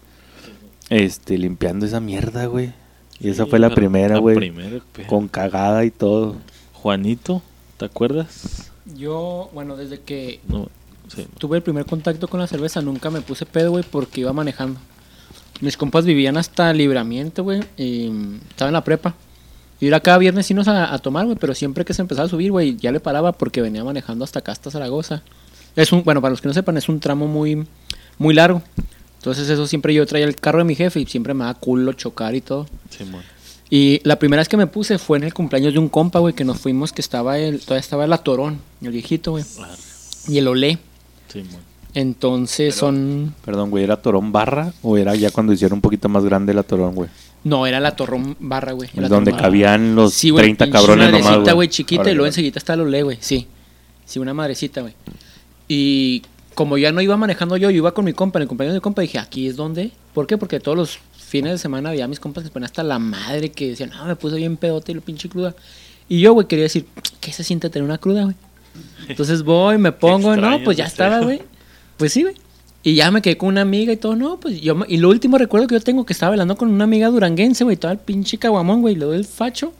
este, limpiando esa mierda, güey. Y esa Sí, fue la primera, la güey, primera, pero- con cagada y todo. Juanito, ¿te acuerdas? Yo, bueno, desde que No, sí. tuve el primer contacto con la cerveza, nunca me puse pedo, güey, porque iba manejando. Mis compas vivían hasta libramiento, güey, y estaba en la prepa. Y era cada viernes irnos a, a tomar, güey, pero siempre que se empezaba a subir, güey, ya le paraba porque venía manejando hasta acá, hasta Zaragoza. Es un, bueno, para los que no sepan, es un tramo muy, muy largo. Entonces eso siempre yo traía el carro de mi jefe y siempre me da culo chocar y todo. Simón. Y la primera vez que me puse fue en el cumpleaños de un compa, güey, que nos fuimos, que estaba el, todavía estaba el Atorón, el viejito, güey. Y el Olé. Simón. Entonces son... Perdón, güey, ¿era Torón Barra o era ya cuando hicieron un poquito más grande la Torón, güey? No, era la Torrón Barra, güey. Donde Torrón- cabían los Sí, güey, 30 pinche cabrones madrecita, nomás, güey, chiquita, y luego enseguida está el Olé, güey. Sí. Sí, una madrecita, güey. Y como ya no iba manejando yo, yo iba con mi compa, en el cumpleaños de mi compa, dije, aquí es donde. ¿Por qué? Porque todos los fines de semana había mis compas que se ponían hasta la madre, que decían, no, me puse bien pedote y lo pinche cruda. Y yo, güey, quería decir, ¿qué se siente tener una cruda, güey? Entonces voy, me pongo, no, pues ya estaba, güey. Pues sí, güey. Y ya me quedé con una amiga y todo, no, pues yo, me- y lo último recuerdo que yo tengo que estaba bailando con una amiga duranguense, güey, todo el pinche caguamón, güey, le doy el facho.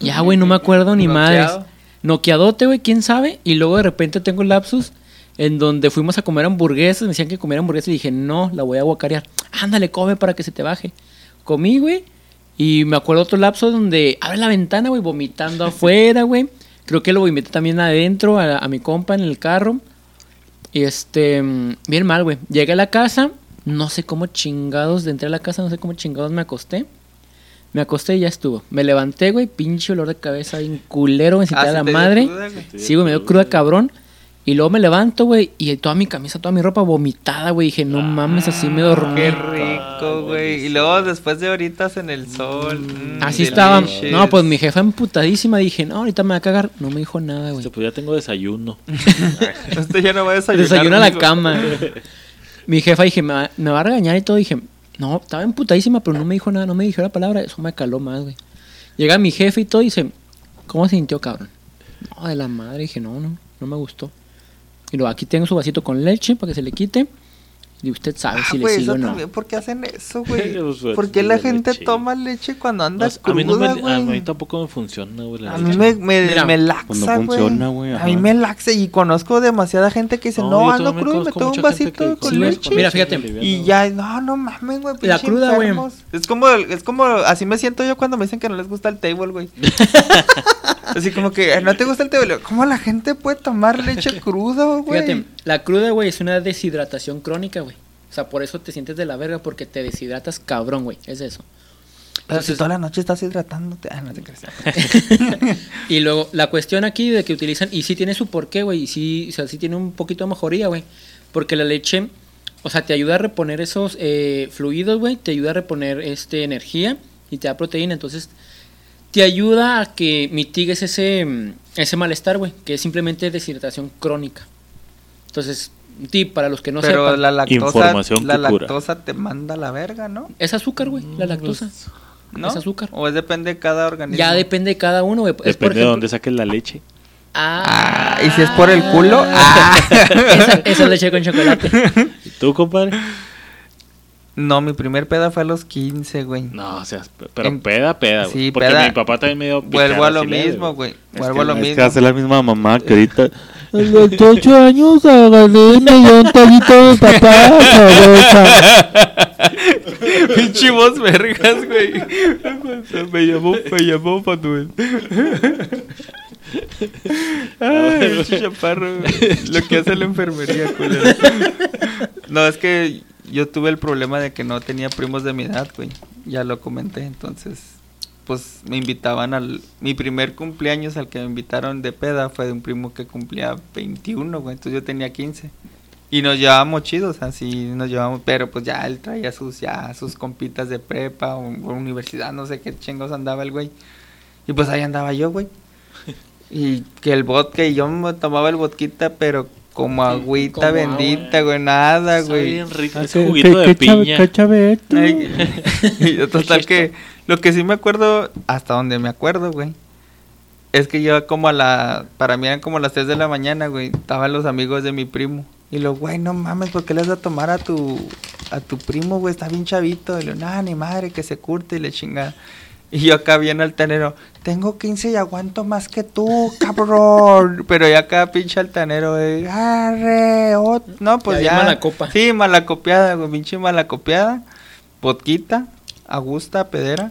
Ya, güey, no me acuerdo ni madres. Noqueado. Noqueadote, güey, quién sabe. Y luego de repente tengo el lapsus en donde fuimos a comer hamburguesas. Me decían que comer hamburguesas y dije, no, la voy a guacarear. Ándale, come para que se te baje. Comí, güey. Y me acuerdo otro lapso donde abre la ventana, güey, vomitando <laughs> afuera, güey. Creo que lo vomité también adentro a, a mi compa en el carro. Y este, bien mal, güey. Llegué a la casa, no sé cómo chingados, entré a la casa, no sé cómo chingados me acosté. Me acosté y ya estuvo. Me levanté, güey, pinche olor de cabeza bien culero, me sentí Ah, a ¿sí la madre. cruda? Sí, güey, me dio cruda cabrón. Y luego me levanto, güey, y toda mi camisa, toda mi ropa vomitada, güey. Dije, no mames, así me dormí. Qué rico, güey. Y luego después de horitas en el sol. mm, Así estaba. No, pues mi jefa emputadísima. Dije, no, ahorita me va a cagar. No me dijo nada, güey. Pues ya tengo desayuno. <laughs> Este ya no va a desayunar. Desayuna a la cama. Mi jefa dije, me va, me va a regañar y todo. Dije, no, estaba emputadísima, pero no me dijo nada, no me dijo la palabra. Eso me caló más, güey. Llega mi jefe y todo y dice, ¿cómo se sintió, cabrón? No, de la madre. Dije, no, no, no me gustó. Y luego aquí tengo su vasito con leche para que se le quite. Y usted sabe Ah, si le güey, sigo o eso no. también, ¿por qué hacen eso, <laughs> güey? Pues, pues, ¿Por qué la gente leche. toma leche cuando anda No, a mí no me, cruda, a mí tampoco me funciona, güey. A mí me, me, Mira, me pues laxa, no güey. funciona, güey, A mí me laxa y conozco demasiada gente que dice, No, no, ando crudo y me tomo un vasito que- con Sí, leche. Mira, fíjate. Y ya, no, no mames, güey. La cruda, güey. Es como, es como, así me siento yo cuando me dicen que no les gusta el table, güey. <laughs> así como que, "Eh, no te gusta el table. ¿Cómo la gente puede tomar leche <laughs> crudo, güey? Fíjate, la cruda, güey, es una deshidratación crónica, güey. O sea, por eso te sientes de la verga, porque te deshidratas cabrón, güey. Es eso. Pero si toda la noche estás hidratándote. Ah, no te crees. <laughs> Y luego, la cuestión aquí de que utilizan, y sí tiene su porqué, güey, y sí, o sea, sí tiene un poquito de mejoría, güey. Porque la leche, o sea, te ayuda a reponer esos eh, fluidos, güey, te ayuda a reponer este, energía y te da proteína. Entonces, te ayuda a que mitigues ese, mm, ese malestar, güey, que es simplemente deshidratación crónica. Entonces, tip para los que no Pero sepan. la lactosa, Información la lactosa te manda a la verga, ¿no? Es azúcar, güey, la lactosa. ¿No? Es azúcar. O es depende de cada organismo. Ya depende de cada uno, güey. Es, por Depende de dónde saques la leche. Ah, Ah, ¿y si es por el culo? <laughs> Ah. esa, esa es leche con chocolate. ¿Y tú, compadre? No, mi primer peda fue a los 15, güey. No, o sea, pero En- peda, peda, güey. Sí, Porque peda. mi papá también me dio Vuelvo a lo mismo, güey. Es Vuelvo a lo es mismo. que hace la misma mamá que ahorita. <laughs> A los ocho años agarré y me dio un taquito de papá. <laughs> Pinche voz vergas, güey. Me llamó, me llamó Manuel. Ay, chaparro. güey. <laughs> Lo que hace la enfermería, culero. No, es que yo tuve el problema de que no tenía primos de mi edad, güey. Ya lo comenté, entonces. Pues me invitaban al. Mi primer cumpleaños al que me invitaron de peda fue de un primo que cumplía 21, güey. Entonces yo tenía 15. Y nos llevábamos chidos, así nos llevamos, pero pues ya él traía sus ya sus compitas de prepa o, o universidad, no sé qué chingos andaba el güey. Y pues ahí andaba yo, güey. <laughs> Y que el vodka, y yo me tomaba el vodquita, pero como agüita como bendita, agua. güey, nada, Está güey. bien rico Ah, ese qué- juguito qué- de qué chave- piña. qué chaveto. Ay, <laughs> y total que lo que sí me acuerdo, hasta donde me acuerdo, güey, es que yo como a la, para mí eran como las 3 de la mañana, güey, estaban los amigos de mi primo. Y lo, güey, no mames, ¿por qué le vas a tomar a tu, a tu primo, güey? Está bien chavito. Y lo, nada, ni madre, que se curte y le chinga. Y yo acá bien altanero, tengo 15 y aguanto más que tú, cabrón. <laughs> Pero ya acá pinche altanero, güey, arre, ot-". no, pues Ya mala copa. Sí, mala copiada, güey, pinche mala copiada. Vodquita, Augusta, pedera.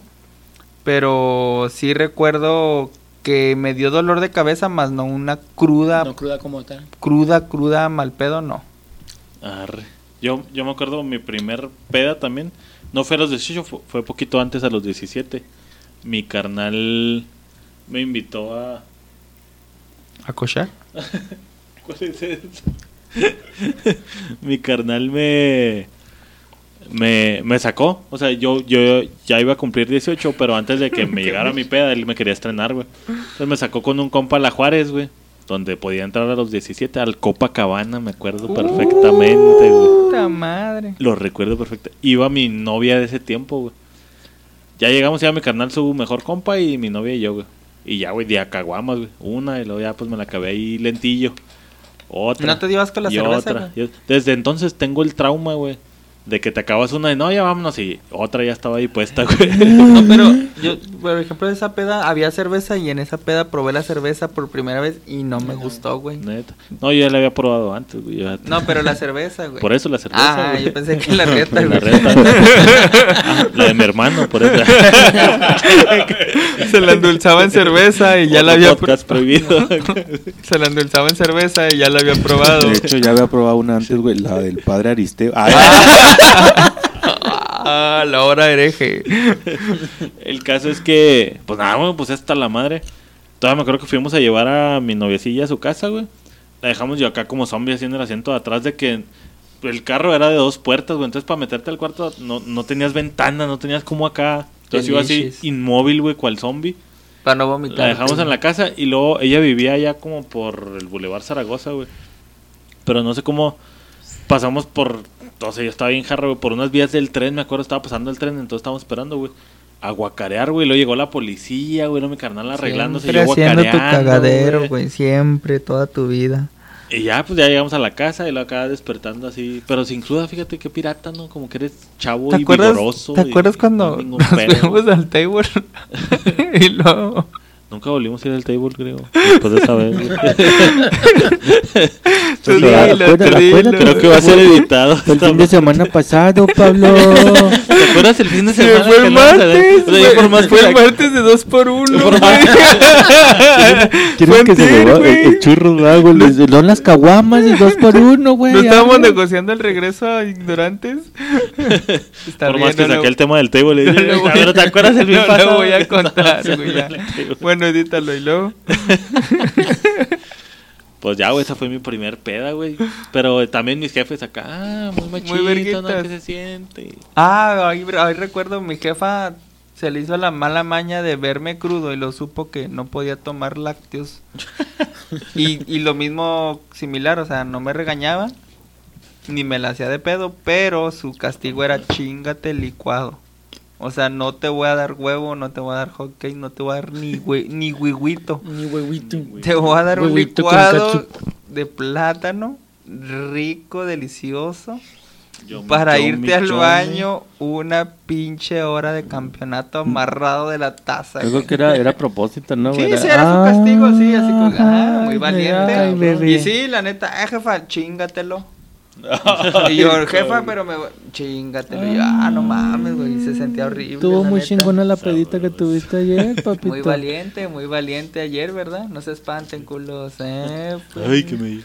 Pero sí recuerdo que me dio dolor de cabeza, más no una cruda, No cruda como tal. cruda, cruda, mal pedo, no. Arre. Yo, yo me acuerdo mi primer peda también. No fue a los 18, fue, fue poquito antes a los 17. Mi carnal me invitó a. ¿A cochar? <laughs> ¿Cuál es eso? <laughs> mi carnal me, me. Me sacó. O sea, yo, yo ya iba a cumplir 18, pero antes de que <laughs> me llegara mi peda, él me quería estrenar, güey. Entonces me sacó con un compa a La Juárez, güey. Donde podía entrar a los 17 al Copacabana, me acuerdo perfectamente, güey. Puta madre. Lo recuerdo perfecto. Iba mi novia de ese tiempo, güey. Ya llegamos ya mi carnal, su mejor compa y mi novia y yo, güey. Y ya, güey, de a caguamas, güey. Una y luego ya pues me la acabé ahí lentillo. Otra. ¿No te dio asco la y cerveza, otra. güey? Desde entonces tengo el trauma, güey. De que te acabas una y no, ya vámonos y otra ya estaba ahí puesta, <laughs> güey. No, pero <laughs> yo, por ejemplo, en esa peda había cerveza y en esa peda probé la cerveza por primera vez y no me gustó, güey. Neta. No, yo ya la había probado antes, güey. ya- No, pero la cerveza, güey. Por eso la cerveza, Ah, güey. yo pensé que la <laughs> reta, La güey. reta. Ah, la de mi hermano, por eso. Se la endulzaba en cerveza y ya la había podcast prohibido. Se la endulzaba en cerveza y ya la había probado. De hecho, ya había probado una antes, güey, la del padre Aristeo. Ay, Ah, la hora hereje. El caso es que, pues nada, güey, pues hasta la madre. Todavía me acuerdo que fuimos a llevar a mi noviecilla a su casa, güey. la dejamos yo acá como zombie haciendo el asiento de atrás de que el carro era de dos puertas, güey. Entonces para meterte al cuarto no, no tenías ventana, no tenías como acá. Entonces iba así inmóvil, güey, cual zombie. Para no vomitar. La dejamos en la casa y luego ella vivía allá como por el Boulevard Zaragoza, güey. Pero no sé cómo pasamos por. O sea, yo estaba bien jarro, güey, por unas vías del tren, me acuerdo, estaba pasando el tren, entonces estábamos esperando, güey. A guacarear, güey. Luego llegó la policía, güey, no mi carnal arreglándose. Siempre yo haciendo tu cagadero, güey. Siempre, toda tu vida. Y ya, pues ya llegamos a la casa y lo acaba despertando así. Pero sin cruda, fíjate qué pirata, ¿no? Como que eres chavo ¿Te y acuerdas, vigoroso. ¿te acuerdas no cuando ningún nos fuimos al table? <laughs> <laughs> y luego... Nunca volvimos a ir al table, creo. Después de esa vez. <laughs> Creo que va a ser editado. El fin de semana pasado, Pablo. <laughs> ¿Te acuerdas el fin de Se semana? fue el martes. Fue el martes de dos por uno. Por güey. <laughs> ¿Quieres Fue que se llevó el, churro, ¿verdad, güey? Les- Son las caguamas y dos por uno, güey. No estábamos negociando el regreso a ignorantes. Está Por bien, más que no lo- saqué el tema del table. lo ¿te acuerdas el fin no lo pasado? voy a contar, güey, ya. No, no. Bueno, edítalo y luego. <laughs> Pues ya, güey, esa fue mi primer peda, güey. Pero también mis jefes acá, ah, muy machito, ¿no? verguitas. ¿Qué se siente? Ah, ahí, ahí recuerdo, mi jefa se le hizo la mala maña de verme crudo y lo supo que no podía tomar lácteos. <laughs> y, y lo mismo similar, o sea, no me regañaba ni me la hacía de pedo, pero su castigo era chingate licuado. O sea, no te voy a dar huevo, no te voy a dar hot cake, no te voy a dar ni hue- <laughs> ni huevito. Ni huevito. Te voy a dar un licuado de plátano rico, delicioso. Yo- Para yo, irte al baño una pinche hora de campeonato amarrado de la taza. Güey. que era, era propósito, ¿no? <laughs> Sí, Era- sí, era su castigo, sí, así como, ah, muy valiente. ay, y sí, la neta, ah, jefa, chingatelo. <laughs> y yo, jefa, pero me chingatelo. Y yo, ah, no mames, güey, se sentía horrible. Estuvo la muy neta. chingona la pedita que tuviste ayer, <laughs> papito. Muy valiente, muy valiente ayer, ¿verdad? No se espanten, culos, eh. pues. Ay, que me...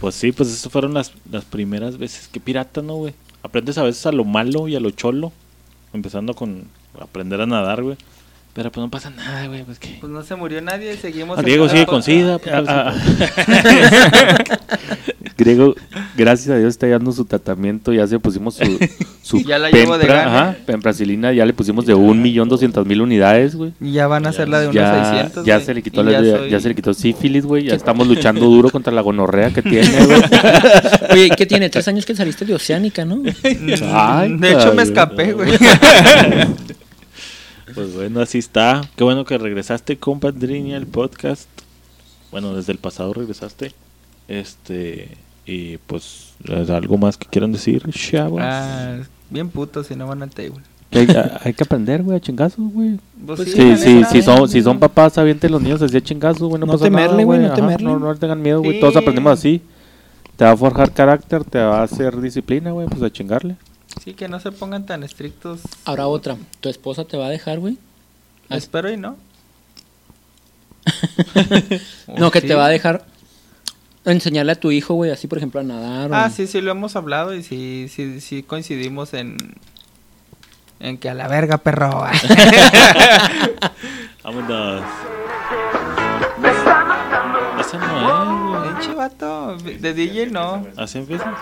Pues sí, pues esas fueron las, las primeras veces. Qué pirata, ¿no, güey? Aprendes a veces a lo malo y a lo cholo. Empezando con aprender a nadar, güey. Pero pues no pasa nada, güey. Pues que... Pues no se murió nadie, seguimos. Ah, Diego sigue con sida. pues, Ah, pues, <laughs> Griego, gracias a Dios está dando su tratamiento, ya se pusimos su, <laughs> su Ya la llevo de Pempra- ajá, Pempracilina, ya le pusimos de un millón doscientas mil unidades, güey. Y ya van a hacer la de unos Ya, 600. ya se le quitó la- ya ya, soy- ya se le quitó sífilis, güey. Ya estamos luchando duro contra la gonorrea que tiene, <laughs> güey. Oye, ¿qué tiene? Tres años que saliste de Oceánica, ¿no? Ay, de hecho, me escapé, güey. <laughs> Pues bueno, así está. Qué bueno que regresaste, compadriña, al podcast. Bueno, desde el pasado regresaste. Este. Y pues, ¿es ¿algo más que quieran decir, chavos? ah, bien putos si no van al table. Hay, <laughs> hay que aprender, güey, a chingazos, güey. Pues Pues Sí, sí, neta, si son, si son papás, avienten los niños así a chingazos, güey, no, No pasa temerle, güey, no Ajá, temerle. No, no tengan miedo, güey, Sí. todos aprendemos así. Te va a forjar carácter, te va a hacer disciplina, güey, pues a chingarle. Sí, que no se pongan tan estrictos. Ahora otra. ¿Tu esposa te va a dejar, güey? Espero y no. <laughs> No, que Sí. te va a dejar enseñarle a tu hijo, güey, así por ejemplo a nadar. o- Ah, sí, sí, lo hemos hablado y sí, sí, sí coincidimos en. En que a la verga, perro. <laughs> Vámonos. Esa no es, güey. Pinche vato. De DJ no. ¿Así empieza?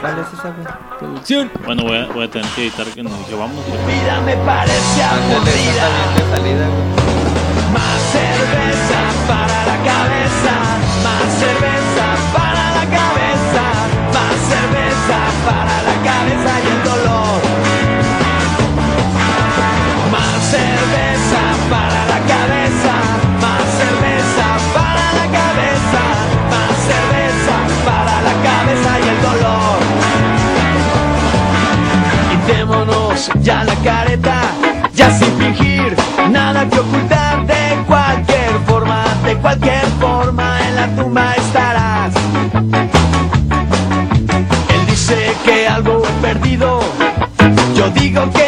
¿Cuál es esa, güey? Producción. Bueno, voy a, voy a tener que editar que nos dije, vamos. vida me parece está aburrida. bien de salida, güey. Más cerveza para la cabeza, cerveza para la cabeza, más cerveza para la cabeza y el dolor. Más cerveza para la cabeza, más cerveza para la cabeza, más cerveza para la cabeza y el dolor. Quitémonos ya la careta, ya sin fingir, nada que ocultar de cualquier forma, de cualquier forma que algo he perdido, yo digo que